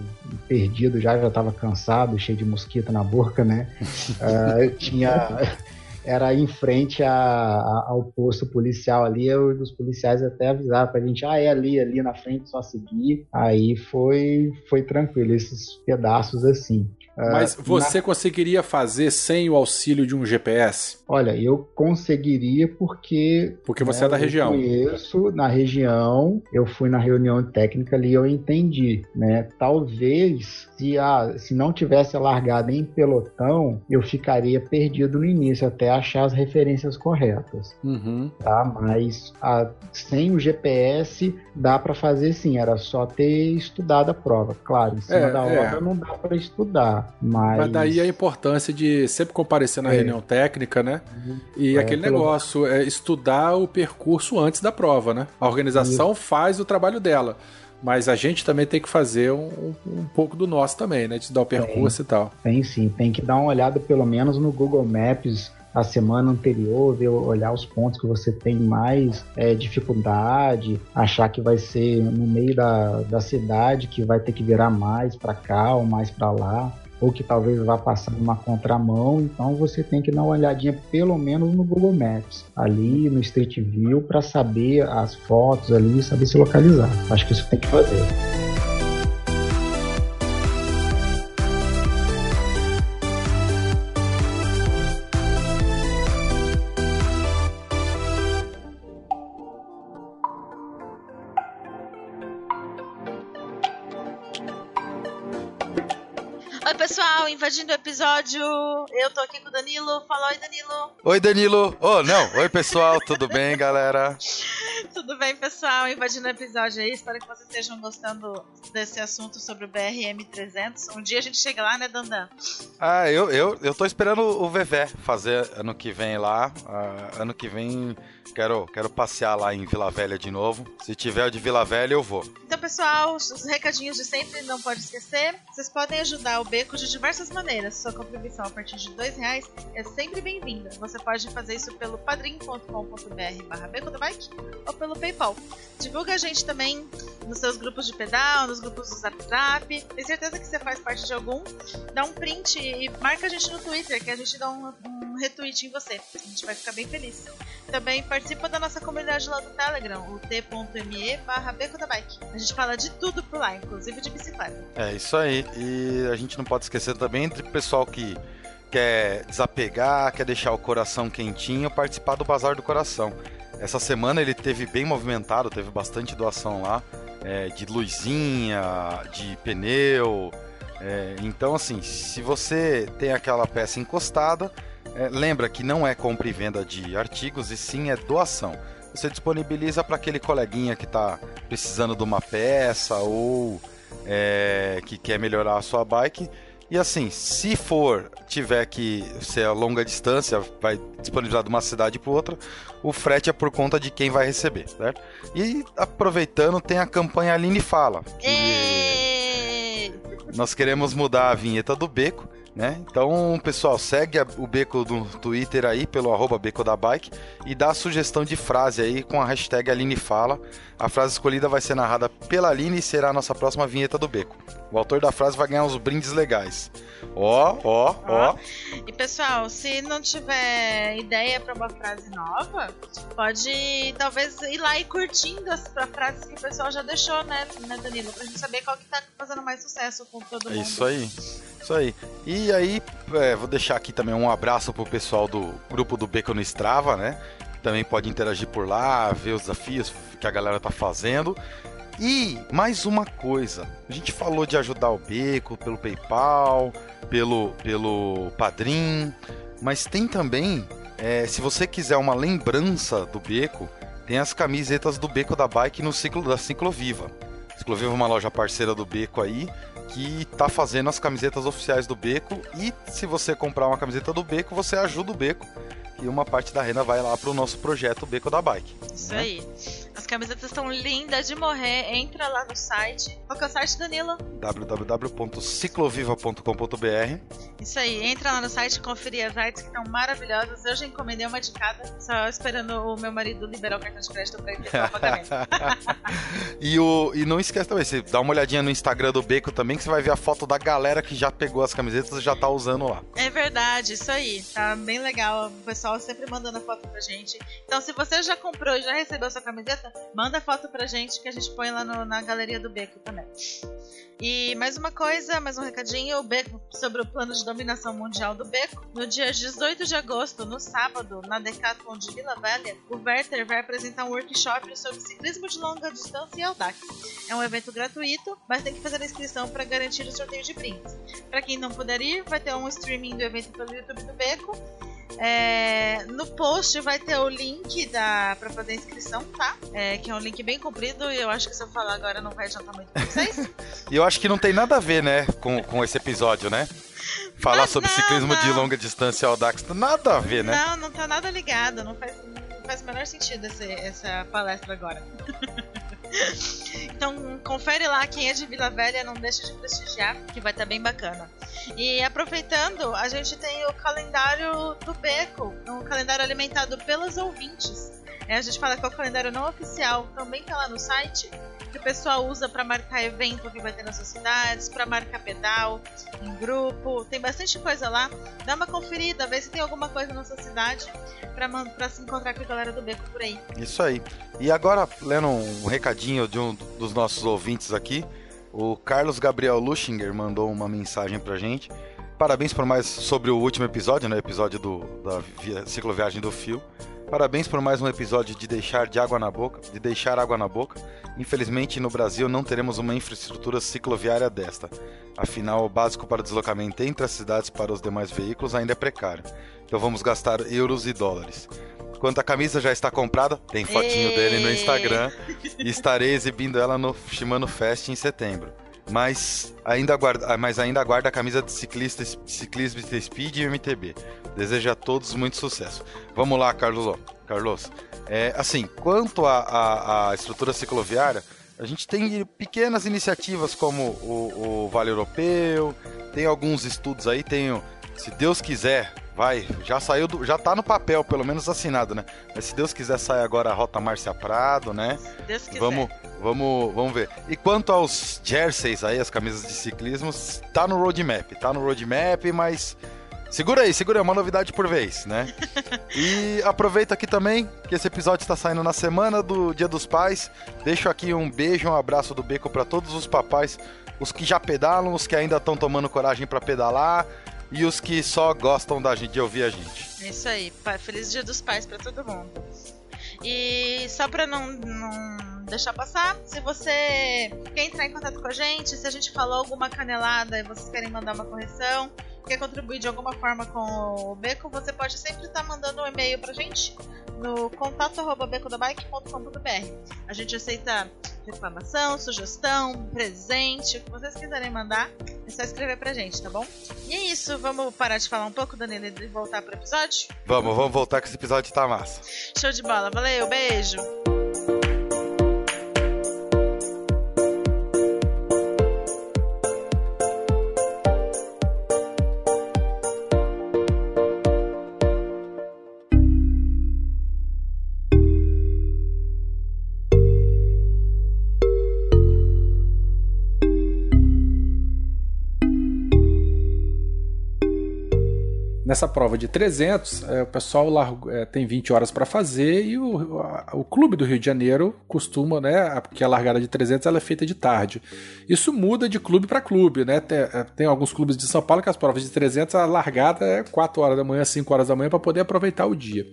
perdido já, já estava cansado, cheio de mosquito na boca, né, Ah, eu tinha era em frente a, a- ao posto policial ali, eu, os policiais até avisaram pra gente, ah, é ali, ali na frente, só seguir. Aí foi, foi tranquilo, esses pedaços assim. Mas você conseguiria fazer sem o auxílio de um GPS? Olha, eu conseguiria porque. Porque você né, é da região. Eu conheço na região, eu fui na reunião técnica ali, eu entendi, né? Talvez se, a, se não tivesse a largada em pelotão, eu ficaria perdido no início até achar as referências corretas, Uhum. tá? Mas a- sem o GPS dá para fazer sim, era só ter estudado a prova. Claro, em cima É, da é. hora não dá para estudar, mas. Mas daí a importância de sempre comparecer na É. reunião técnica, né? E É, aquele negócio, é estudar o percurso antes da prova, né? A organização faz o trabalho dela. Mas a gente também tem que fazer um, um pouco do nosso também, né? De estudar o percurso e tal. Tem sim, tem que dar uma olhada pelo menos no Google Maps a semana anterior, ver, olhar os pontos que você tem mais é, dificuldade, achar que vai ser no meio da, da cidade que vai ter que virar mais para cá ou mais para lá. Ou que talvez vá passar numa contramão, então você tem que dar uma olhadinha pelo menos no Google Maps, ali no Street View, para saber as fotos ali, saber se localizar. Acho que isso tem que fazer. Episódio. Eu tô aqui com o Danilo. Fala oi, Danilo. Oi, Danilo. Oh, não. Oi, pessoal. Tudo bem, galera? Tudo bem, pessoal? Invadindo o episódio aí. Espero que vocês estejam gostando desse assunto sobre o BRM 300. Um dia a gente chega lá, né, Dandan? Ah, eu, eu, eu tô esperando o Vevé fazer ano que vem lá. Uh, ano que vem quero, quero passear lá em Vila Velha de novo. Se tiver de Vila Velha, eu vou. Então, pessoal, os recadinhos de sempre, não pode esquecer. Vocês podem ajudar o Beco de diversas maneiras. Sua contribuição a partir de dois reais é sempre bem-vinda. Você pode fazer isso pelo padrim.com.br barra Beco do Bike ou pelo PayPal. Divulga a gente também nos seus grupos de pedal, nos grupos do Zap. Tem certeza que você faz parte de algum? Dá um print e marca a gente no Twitter, que a gente dá um, um retweet em você. A gente vai ficar bem feliz. Também participa da nossa comunidade lá do Telegram, o t.me barra Beco da Bike. A gente fala de tudo por lá, inclusive de bicicleta. É isso aí. E a gente não pode esquecer também entre o pessoal que quer desapegar, quer deixar o coração quentinho, participar do Bazar do Coração. Essa semana ele teve bem movimentado, teve bastante doação lá, é, de luzinha, de pneu. É, então, assim, se você tem aquela peça encostada, é, lembra que não é compra e venda de artigos, e sim é doação. Você disponibiliza para aquele coleguinha que está precisando de uma peça ou é, que quer melhorar a sua bike. E assim, se for, tiver que ser a longa distância, vai disponibilizar de uma cidade para outra, o frete é por conta de quem vai receber, certo? E aproveitando, tem a campanha Aline Fala. Que nós queremos mudar a vinheta do beco. Né? Então, pessoal, segue o Beco do Twitter aí, pelo arroba Beco da Bike, e dá a sugestão de frase aí com a hashtag Aline Fala. A frase escolhida vai ser narrada pela Aline e será a nossa próxima vinheta do Beco. O autor da frase vai ganhar uns brindes legais. Ó, ó, ó. E pessoal, se não tiver ideia para uma frase nova, pode talvez ir lá e curtindo as frases que o pessoal já deixou, né, né Danilo? Pra gente saber qual que tá fazendo mais sucesso com todo mundo. É isso aí. Isso aí. E aí, é, vou deixar aqui também um abraço pro pessoal do grupo do Beco no Strava, né? Também pode interagir por lá, ver os desafios que a galera tá fazendo. E mais uma coisa, a gente falou de ajudar o Beco pelo PayPal, pelo, pelo Padrim, mas tem também, é, se você quiser uma lembrança do Beco, tem as camisetas do Beco da Bike no ciclo da Cicloviva. Cicloviva é uma loja parceira do Beco aí, que tá fazendo as camisetas oficiais do Beco. E se você comprar uma camiseta do Beco, você ajuda o Beco. E uma parte da renda vai lá pro nosso projeto Beco da Bike. Isso né? aí. As camisetas estão lindas de morrer. Entra lá no site. Qual que é o site, Danilo? www.cicloviva.com.br Isso aí, entra lá no site, conferir as artes que estão maravilhosas. Eu já encomendei uma de cada, só esperando o meu marido liberar o cartão de crédito pra efetuar o pagamento. e, o, e não esquece também, você dá uma olhadinha no Instagram do Beco também, que você vai ver a foto da galera que já pegou as camisetas e já tá usando lá. É verdade, isso aí. Tá bem legal. O pessoal sempre mandando a foto pra gente. Então, se você já comprou e já recebeu sua camiseta, manda foto pra gente que a gente põe lá no- na galeria do Beco também. E mais uma coisa, mais um recadinho, o Beco sobre o plano de dominação mundial do Beco. No dia 18 de agosto, no sábado, na Decathlon de Vila Velha, o Werther vai apresentar um workshop sobre ciclismo de longa distância e Audax. É um evento gratuito, mas tem que fazer a inscrição para garantir o sorteio de brindes. Para quem não puder ir, vai ter um streaming do evento pelo YouTube do Beco. É, no post vai ter o link da, pra fazer a inscrição, tá? É, que é um link bem comprido e eu acho que se eu falar agora não vai adiantar muito pra vocês. E eu acho que não tem nada a ver, né, com, com esse episódio, né? Falar Não, sobre não, ciclismo de não. longa distância ao Dax, nada a ver, né? Não, não tá nada ligado, não faz, não faz o menor sentido esse- essa palestra agora. então confere lá quem é de Vila Velha, não deixa de prestigiar, que vai estar bem bacana. E aproveitando, a gente tem o calendário do Beco, um calendário alimentado pelos ouvintes. É, a gente fala que é o calendário não oficial, também tá lá no site. que o pessoal usa para marcar evento que vai ter nas suas cidades, para marcar pedal em grupo. Tem bastante coisa lá. Dá uma conferida, vê se tem alguma coisa na sua cidade para se encontrar com a galera do beco por aí. Isso aí. E agora, lendo um recadinho de um dos nossos ouvintes aqui, o Carlos Gabriel Luchinger mandou uma mensagem pra gente. Parabéns por mais sobre o último episódio, né? Episódio do, da via, cicloviagem do Fio. Parabéns por mais um episódio de deixar de água na boca, de deixar água na boca. Infelizmente, no Brasil não teremos uma infraestrutura cicloviária desta. Afinal, o básico para o deslocamento entre as cidades para os demais veículos ainda é precário. Então vamos gastar euros e dólares. Quanto a camisa já está comprada, tem fotinho Ei. dele no Instagram e estarei exibindo ela no Shimano Fest em setembro mas ainda aguarda, mas ainda aguarda a camisa de ciclista, ciclismo Speed e MTB. Desejo a todos muito sucesso. Vamos lá, Carlos. Carlos. É, assim, quanto à estrutura cicloviária, a gente tem pequenas iniciativas como o, o Vale Europeu, tem alguns estudos aí, tem, se Deus quiser, vai, já saiu, do, já tá no papel, pelo menos assinado, né? Mas se Deus quiser sair agora a Rota Márcia Prado, né? Deus quiser. Vamos, vamos, vamos ver. E quanto aos jerseys aí, as camisas de ciclismo, tá no roadmap, tá no roadmap, mas Segura aí, segura aí, uma novidade por vez, né? e aproveita aqui também que esse episódio está saindo na semana do Dia dos Pais. Deixo aqui um beijo, um abraço do Beco para todos os papais, os que já pedalam, os que ainda estão tomando coragem para pedalar e os que só gostam da gente, de ouvir a gente. Isso aí, feliz Dia dos Pais para todo mundo. E só para não, não deixar passar, se você quer entrar em contato com a gente, se a gente falou alguma canelada e vocês querem mandar uma correção, quer contribuir de alguma forma com o Beco, você pode sempre estar mandando um e-mail pra gente no contato@becodabike.com.br. A gente aceita reclamação, sugestão, presente, o que vocês quiserem mandar, é só escrever pra gente, tá bom? E é isso, vamos parar de falar um pouco, Danilo, e voltar pro episódio? Vamos, vamos voltar que esse episódio tá massa. Show de bola, valeu, beijo! Nessa prova de 300, é, o pessoal largo, é, tem 20 horas para fazer e o, a, o clube do Rio de Janeiro costuma, né, porque a largada de 300 ela é feita de tarde. Isso muda de clube para clube, né? Tem, é, tem, alguns clubes de São Paulo que as provas de 300 a largada é 4 horas da manhã, 5 horas da manhã para poder aproveitar o dia.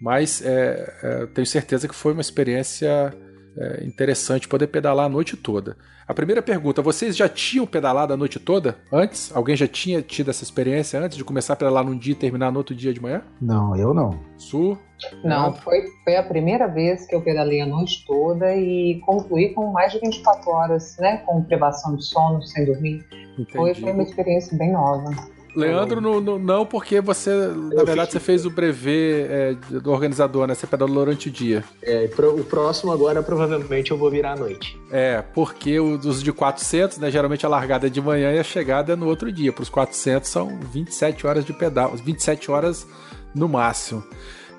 Mas é, é, tenho certeza que foi uma experiência é, interessante poder pedalar a noite toda. A primeira pergunta: vocês já tinham pedalado a noite toda antes? Alguém já tinha tido essa experiência antes de começar a pedalar num dia e terminar no outro dia de manhã? Não, eu não. Su? Não, foi, foi a primeira vez que eu pedalei a noite toda e concluí com mais de 24 horas, né? Com privação de sono, sem dormir. Foi, foi uma experiência bem nova. Leandro, não, não, não, porque você, na verdade, você fez o brevet é, do organizador, né? Você pedalou durante o dia. É, o próximo agora, provavelmente, eu vou virar à noite. É, porque os de 400, né? Geralmente a largada é de manhã e a chegada é no outro dia. Para os 400 são 27 horas de pedal, 27 horas no máximo.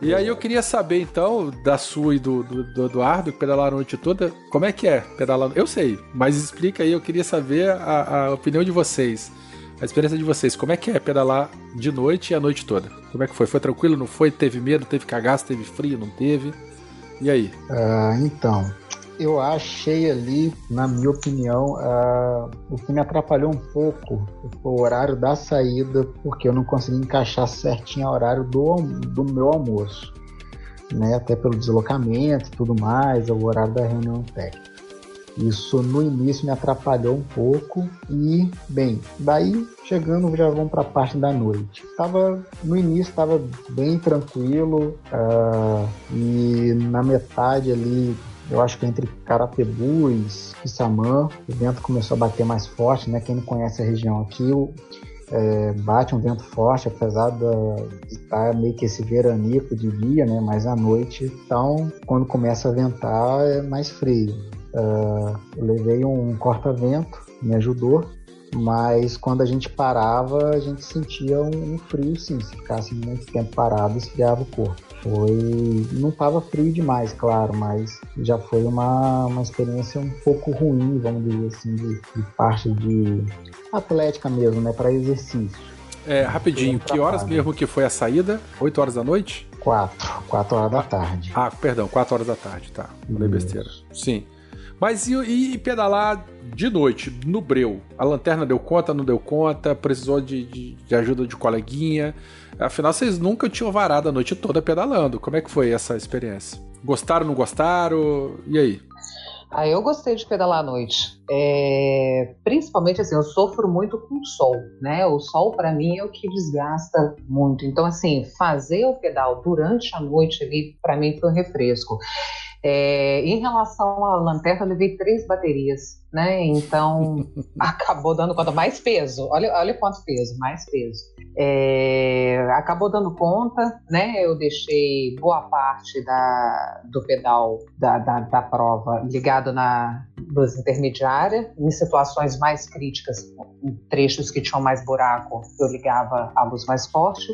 E aí eu queria saber, então, da sua e do, do, do Eduardo, que pedalaram a noite toda, como é que é pedalar? Eu sei, mas explica aí, eu queria saber a, a opinião de vocês. A experiência de vocês, como é que é pedalar de noite e a noite toda? Como é que foi? Foi tranquilo? Não foi? Teve medo? Teve cagaço? Teve frio? Não teve? E aí? Ah, então, eu achei ali, na minha opinião, uh, o que me atrapalhou um pouco foi o horário da saída, porque eu não consegui encaixar certinho o horário do, do meu almoço, né? Até pelo deslocamento e tudo mais, o horário da reunião técnica. Isso no início me atrapalhou um pouco e, bem, daí chegando já vamos para a parte da noite. Tava no início estava bem tranquilo uh, e na metade ali eu acho que entre Carapebus e Samã, o vento começou a bater mais forte, né? Quem não conhece a região aqui, é, bate um vento forte, apesar de estar meio que esse veranico de dia, né? Mas à noite, então, quando começa a ventar, é mais frio. Uh, eu levei um corta-vento, me ajudou. mas quando a gente parava, a gente sentia um, um frio sim. Se ficasse muito tempo parado, esfriava o corpo. Foi. Não estava frio demais, claro, mas já foi uma, uma experiência um pouco ruim, vamos dizer assim, de, de parte de atlética mesmo, né? Para exercício. É, rapidinho, que horas mesmo que foi a saída? 8 horas da noite? 4, 4 horas da tarde. Ah, perdão, 4 horas da tarde, tá. Falei besteira. Sim. Mas e, e, pedalar de noite, no breu? A lanterna deu conta, não deu conta? Precisou de, de, de ajuda de coleguinha? Afinal, vocês nunca tinham varado a noite toda pedalando. Como é que foi essa experiência? Gostaram, não gostaram? E aí? Ah, eu gostei de pedalar à noite. É, principalmente assim, eu sofro muito com o sol, né? O sol para mim é o que desgasta muito. Então assim, fazer o pedal durante a noite ali para mim foi um refresco. É, em relação à lanterna, eu levei três baterias, né? Então acabou dando conta mais peso. Olha, olha quanto peso, mais peso. É, acabou dando conta, né? Eu deixei boa parte da, do pedal da, da, da prova ligado na luz intermediária. Em situações mais críticas, em trechos que tinham mais buraco, eu ligava a luz mais forte.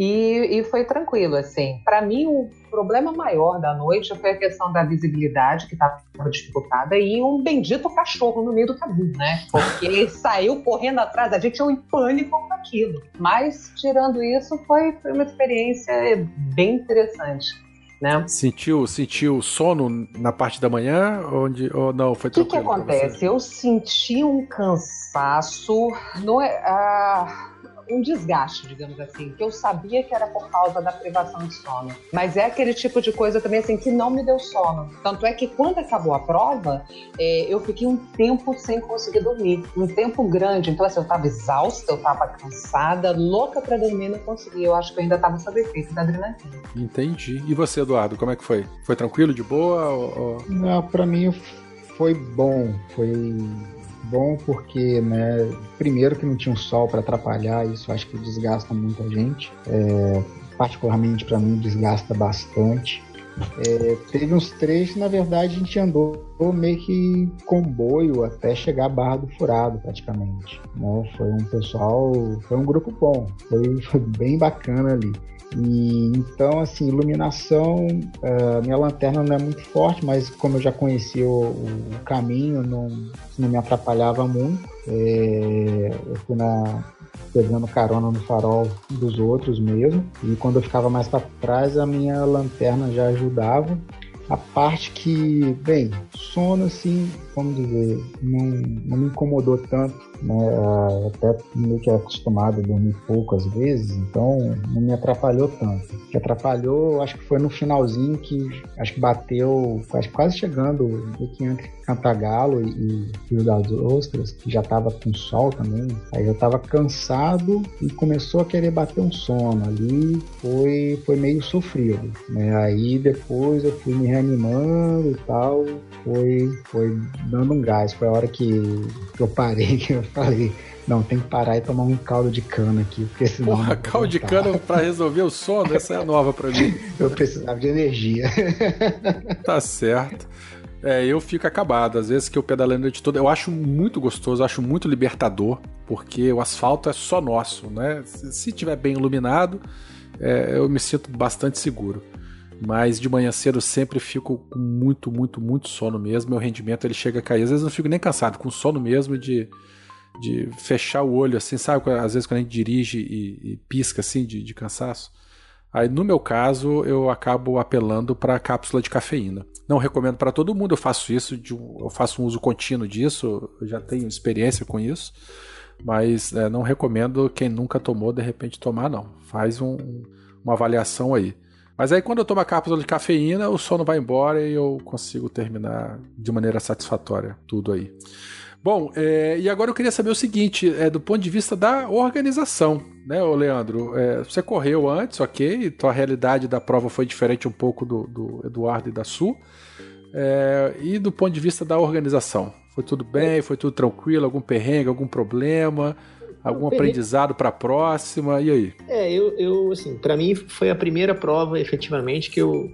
E, e foi tranquilo, assim. Para mim, o problema maior da noite foi a questão da visibilidade, que estava dificultada, e um bendito cachorro no meio do caminho, né? Porque ele saiu correndo atrás da gente, eu em pânico com aquilo. Mas, tirando isso, foi, foi uma experiência bem interessante. Né? Sentiu, sentiu sono na parte da manhã? Onde, ou não, foi tranquilo? O que, que acontece? Eu senti um cansaço. Não é, ah, um desgaste, digamos assim, que eu sabia que era por causa da privação de sono. Mas é aquele tipo de coisa também assim que não me deu sono. Tanto é que quando acabou a prova, é, eu fiquei um tempo sem conseguir dormir, um tempo grande. Então assim, eu estava exausta, eu estava cansada, louca para dormir, não conseguia. Eu acho que eu ainda estava sob efeito da adrenalina. Entendi. E você, Eduardo, como é que foi? Foi tranquilo, de boa? Ou... Não, para mim foi bom, foi bom porque, né, primeiro que não tinha um sol para atrapalhar, isso acho que desgasta muita gente. É, particularmente para mim desgasta bastante. É, teve uns trechos, na verdade, a gente andou meio que comboio até chegar à Barra do Furado, praticamente. Né? Foi um pessoal, foi um grupo bom, foi, foi bem bacana ali. E então, assim, iluminação, uh, minha lanterna não é muito forte, mas como eu já conhecia o, o caminho, não, não me atrapalhava muito. É, eu fui na, pegando carona no farol dos outros mesmo. E quando eu ficava mais para trás, a minha lanterna já ajudava. A parte que, bem, sono assim, vamos dizer, não, não me incomodou tanto, né? Até meio que acostumado a dormir pouco às vezes, então não me atrapalhou tanto. O que atrapalhou, acho que foi no finalzinho que acho que bateu, acho que quase chegando que entre Cantagalo e Rio das Ostras, que já tava com sol também. Aí eu tava cansado e começou a querer bater um sono ali, foi, foi meio sofrido, né? Aí depois eu fui me reanimando e tal, foi, foi dando um gás. Foi a hora que, que eu parei, que eu falei, não, tem que parar e tomar um caldo de cana aqui, porque senão. Porra, caldo de cana pra resolver o sono? Essa é a nova pra mim. eu precisava de energia. tá certo. É, eu fico acabado. Às vezes que eu pedalei a noite toda, eu acho muito gostoso, acho muito libertador, porque o asfalto é só nosso, né? Se tiver bem iluminado, é, eu me sinto bastante seguro. Mas de manhã cedo eu sempre fico com muito, muito, muito sono mesmo. Meu rendimento ele chega a cair. Às vezes eu não fico nem cansado, com sono mesmo de, de fechar o olho, assim, sabe? Às vezes quando a gente dirige e, e pisca assim de, de cansaço. Aí, no meu caso, eu acabo apelando para cápsula de cafeína. Não recomendo para todo mundo, eu faço isso, de, eu faço um uso contínuo disso, eu já tenho experiência com isso, mas é, não recomendo quem nunca tomou, de repente, tomar, não. Faz um, uma avaliação aí. Mas aí quando eu tomo a cápsula de cafeína, o sono vai embora e eu consigo terminar de maneira satisfatória tudo aí. Bom, é, e agora eu queria saber o seguinte, é, do ponto de vista da organização, né, ô Leandro? É, você correu antes, ok, tua realidade da prova foi diferente um pouco do, do Eduardo e da Su. É, e do ponto de vista da organização, foi tudo bem? Foi tudo tranquilo? Algum perrengue, algum problema? Algum aprendizado para a próxima? E aí? É, eu, eu assim, para mim foi a primeira prova efetivamente que eu,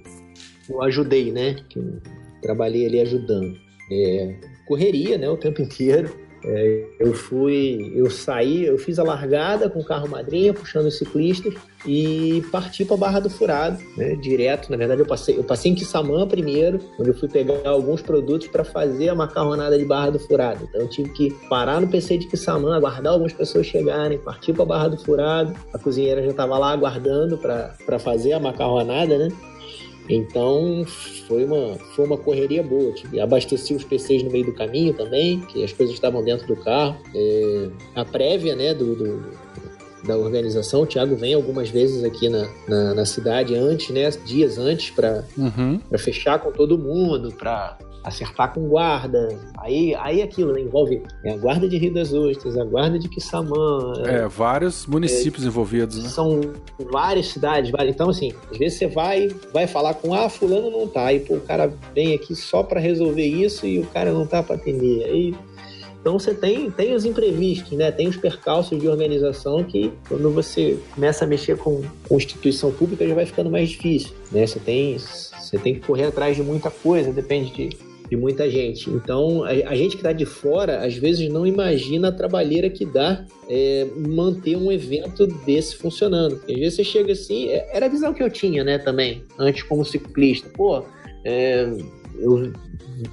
eu ajudei, né? Que eu trabalhei ali ajudando. É, correria, né, o tempo inteiro. É, eu fui, eu saí, eu fiz a largada com o carro madrinha, puxando os ciclistas e parti para Barra do Furado, né, direto. Na verdade, eu passei, eu passei em Quissamã primeiro, onde eu fui pegar alguns produtos para fazer a macarronada de Barra do Furado. Então, eu tive que parar no PC de Quissamã, aguardar algumas pessoas chegarem, partir para Barra do Furado. A cozinheira já estava lá aguardando para fazer a macarronada, né? Então foi uma, foi uma correria boa. Tive, abasteci os PCs no meio do caminho também, que as coisas estavam dentro do carro. É, a prévia né, do, do, da organização, o Thiago vem algumas vezes aqui na, na, na cidade antes, né, dias antes, para Uhum. fechar com todo mundo, para acertar com guarda. Aí, aí aquilo né, envolve é, a guarda de Rio das Ostras, a guarda de Quissamã, É, vários municípios envolvidos, né? são várias cidades, várias. Então, assim, às vezes você vai, vai falar com, ah, fulano não tá. Aí, pô, o cara vem aqui só para resolver isso e o cara não tá para atender. Aí, então você tem, tem os imprevistos, né? Tem os percalços de organização que quando você começa a mexer com, com instituição pública já vai ficando mais difícil, né? Você tem, você tem que correr atrás de muita coisa, depende de, de muita gente. Então, a, a gente que está de fora, às vezes não imagina a trabalheira que dá é, manter um evento desse funcionando. Às vezes você chega assim, é- era a visão que eu tinha, né, também, antes como ciclista. Pô, é, eu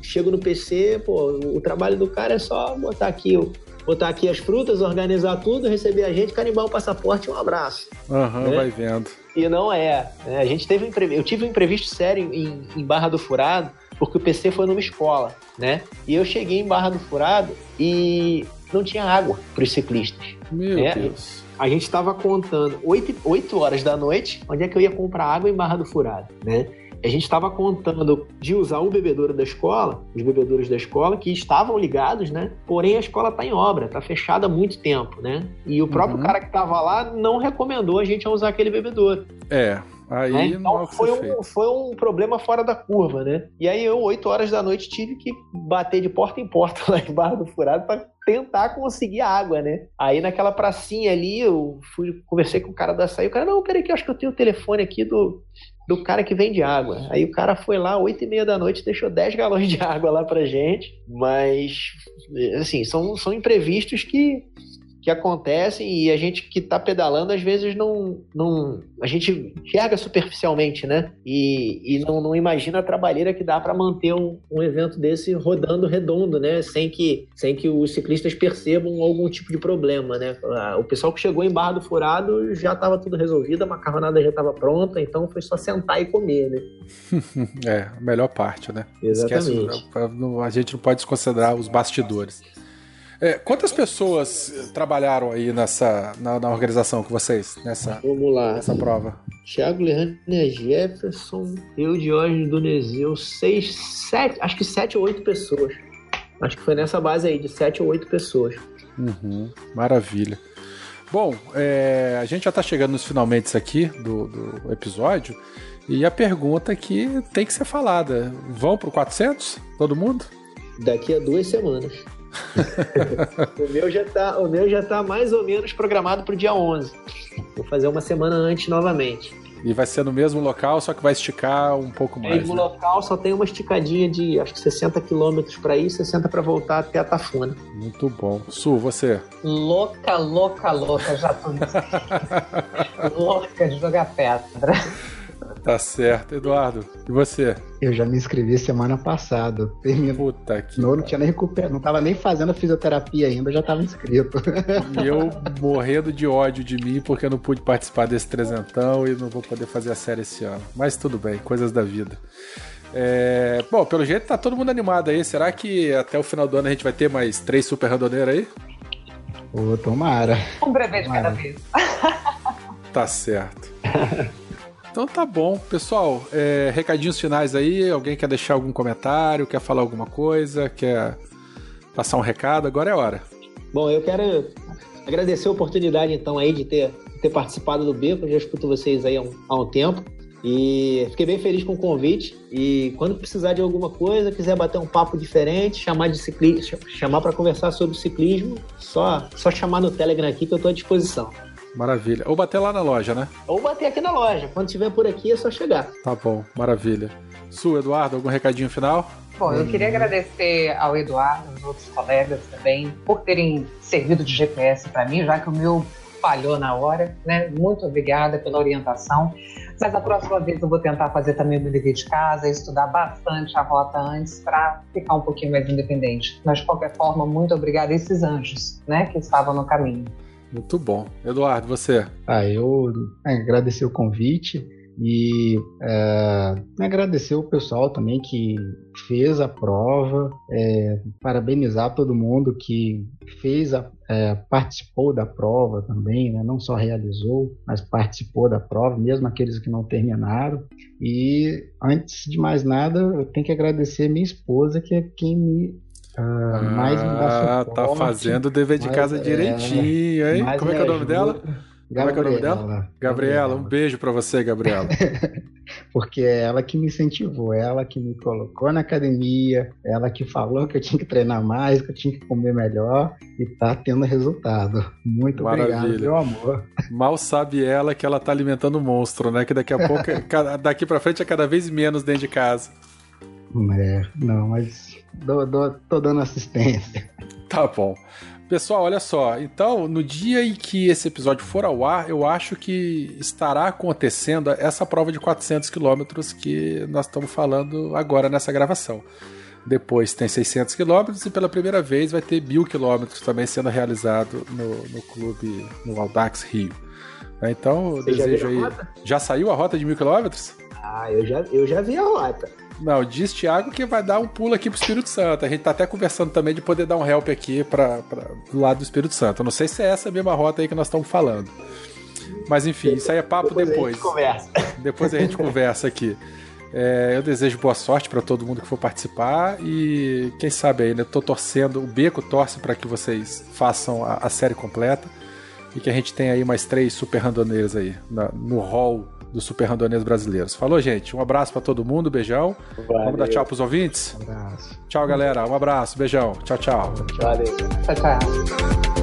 chego no PC, pô, o trabalho do cara é só botar aqui o- Botar aqui as frutas, organizar tudo, receber a gente, carimbar o passaporte e um abraço. Aham, É. vai vendo. E não é. né? A gente teve um imprevisto. Eu tive um imprevisto sério em, em Barra do Furado, porque o PC foi numa escola, né? E eu cheguei em Barra do Furado e não tinha água para os ciclistas. Meu É. Deus. A gente estava contando 8, 8 horas da noite, onde é que eu ia comprar água em Barra do Furado, né? A gente estava contando de usar o bebedouro da escola, os bebedouros da escola, que estavam ligados, né? Porém, a escola está em obra, está fechada há muito tempo, né? E o próprio Uhum. cara que estava lá não recomendou a gente a usar aquele bebedouro. É, aí né? não é Então foi um, foi um problema fora da curva, né? E aí eu, 8 horas da noite, tive que bater de porta em porta lá em Barra do Furado para tentar conseguir água, né? Aí naquela pracinha ali, eu fui, conversei com o cara da açaí, o cara, não, peraí que eu acho que eu tenho o telefone aqui do, do cara que vende água. Aí o cara foi lá, 8 e meia da noite, deixou 10 galões de água lá pra gente, mas, assim, são, são imprevistos que que acontecem e a gente que tá pedalando às vezes não, não a gente enxerga superficialmente, né? E, e não, não imagina a trabalheira que dá para manter um, um evento desse rodando redondo, né? Sem que, sem que os ciclistas percebam algum tipo de problema, né? Ah, O pessoal que chegou em Barra do Furado já estava tudo resolvido, a macarronada já estava pronta, então foi só sentar e comer, né? É, a melhor parte, né? Exatamente. Esquece, a gente não pode desconsiderar os bastidores. É, quantas pessoas eh, trabalharam aí nessa na, na organização com vocês nessa Vamos lá. nessa prova? Thiago Lerner Jefferson, eu, Diógenes Donezeu, seis, sete, acho que sete ou oito pessoas. Acho que foi nessa base aí, de sete ou oito pessoas. Uhum, maravilha. Bom, é, a gente já tá chegando nos finalmente aqui do, do episódio e a pergunta que tem que ser falada: vão pro 400? Todo mundo? Daqui a duas semanas. o, meu já tá, o meu já tá mais ou menos programado pro dia 11. Vou fazer uma semana antes novamente. E vai ser no mesmo local, só que vai esticar um pouco mais. Mesmo né? local só tem uma esticadinha de acho que 60 quilômetros para ir, 60 para voltar até a Tafuna. Muito bom. Su, você? Louca, louca, louca, já tô louca de jogar pedra. Tá certo. Eduardo, e você? Eu já me inscrevi semana passada. Terminou. Puta que. Não, não tinha nem recuperado, não tava nem fazendo a fisioterapia ainda, já tava inscrito. E eu morrendo de ódio de mim porque eu não pude participar desse trezentão e não vou poder fazer a série esse ano. Mas tudo bem, coisas da vida. É, Bom, pelo jeito tá todo mundo animado aí. Será que até o final do ano a gente vai ter mais três super randoneiros aí? Ô, tomara. Um brevê de cada vez. Tá certo. Então tá bom. Pessoal, é, recadinhos finais aí. Alguém quer deixar algum comentário? Quer falar alguma coisa? Quer passar um recado? Agora é hora. Bom, eu quero agradecer a oportunidade, então, aí de ter, ter participado do Beco. Eu já escuto vocês aí há um, há um tempo. E fiquei bem feliz com o convite. E quando precisar de alguma coisa, quiser bater um papo diferente, chamar de ciclismo, chamar para conversar sobre ciclismo, só, só chamar no Telegram aqui que eu estou à disposição. Maravilha. Ou bater lá na loja, né? Ou bater aqui na loja. Quando estiver por aqui, é só chegar. Tá bom, maravilha. Su, Eduardo, algum recadinho final? Bom, eu queria agradecer ao Eduardo, aos outros colegas também, por terem servido de GPS para mim, já que o meu falhou na hora, né? Muito obrigada pela orientação. Mas a próxima vez eu vou tentar fazer também o meu dever de casa, estudar bastante a rota antes para ficar um pouquinho mais independente. Mas de qualquer forma, muito obrigada a esses anjos, né, que estavam no caminho. Muito bom. Eduardo, você? Ah, eu é, agradecer o convite. E é, agradecer o pessoal também que fez a prova, é, parabenizar todo mundo que fez a, é, participou da prova também, né? não só realizou, mas participou da prova, mesmo aqueles que não terminaram. E antes de mais nada, eu tenho que agradecer minha esposa, que é quem me uh, mais me dá ah, suporte. tá fazendo o dever de casa é, direitinho, hein? Como é que é o nome dela? Gabriela. Como é que é o nome dela? Gabriela, um beijo para você, Gabriela. Porque é ela que me incentivou, ela que me colocou na academia, ela que falou que eu tinha que treinar mais, que eu tinha que comer melhor e tá tendo resultado. Muito Maravilha. obrigado, meu amor. Mal sabe ela que ela tá alimentando o um monstro, né? Que daqui a pouco, daqui para frente é cada vez menos dentro de casa. É, não, mas dou, dou, tô dando assistência. Tá bom. Pessoal, olha só. Então, no dia em que esse episódio for ao ar, eu acho que estará acontecendo essa prova de 400 quilômetros que nós estamos falando agora nessa gravação. Depois tem 600 quilômetros e pela primeira vez vai ter mil quilômetros também sendo realizado no, no clube, no Aldax Rio. Então, eu desejo aí. Já saiu a rota de mil quilômetros? Ah, eu já, eu já vi a rota. Não, diz Thiago que vai dar um pulo aqui pro Espírito Santo. A gente tá até conversando também de poder dar um help aqui para do lado do Espírito Santo. Eu não sei se é essa a mesma rota aí que nós estamos falando. Mas enfim, isso aí é papo depois. Depois. A gente conversa. Depois a gente conversa aqui. É, eu desejo boa sorte para todo mundo que for participar e quem sabe aí, né? Tô torcendo, o Beco torce para que vocês façam a, a, série completa e que a gente tenha aí mais três super randoneiros aí na, no hall dos super randoneiros brasileiros. Falou, gente. Um abraço para todo mundo, beijão. Valeu. Vamos dar tchau pros ouvintes? Um abraço. Tchau, galera. Um abraço, beijão. Tchau, tchau. Valeu. Tchau, tchau.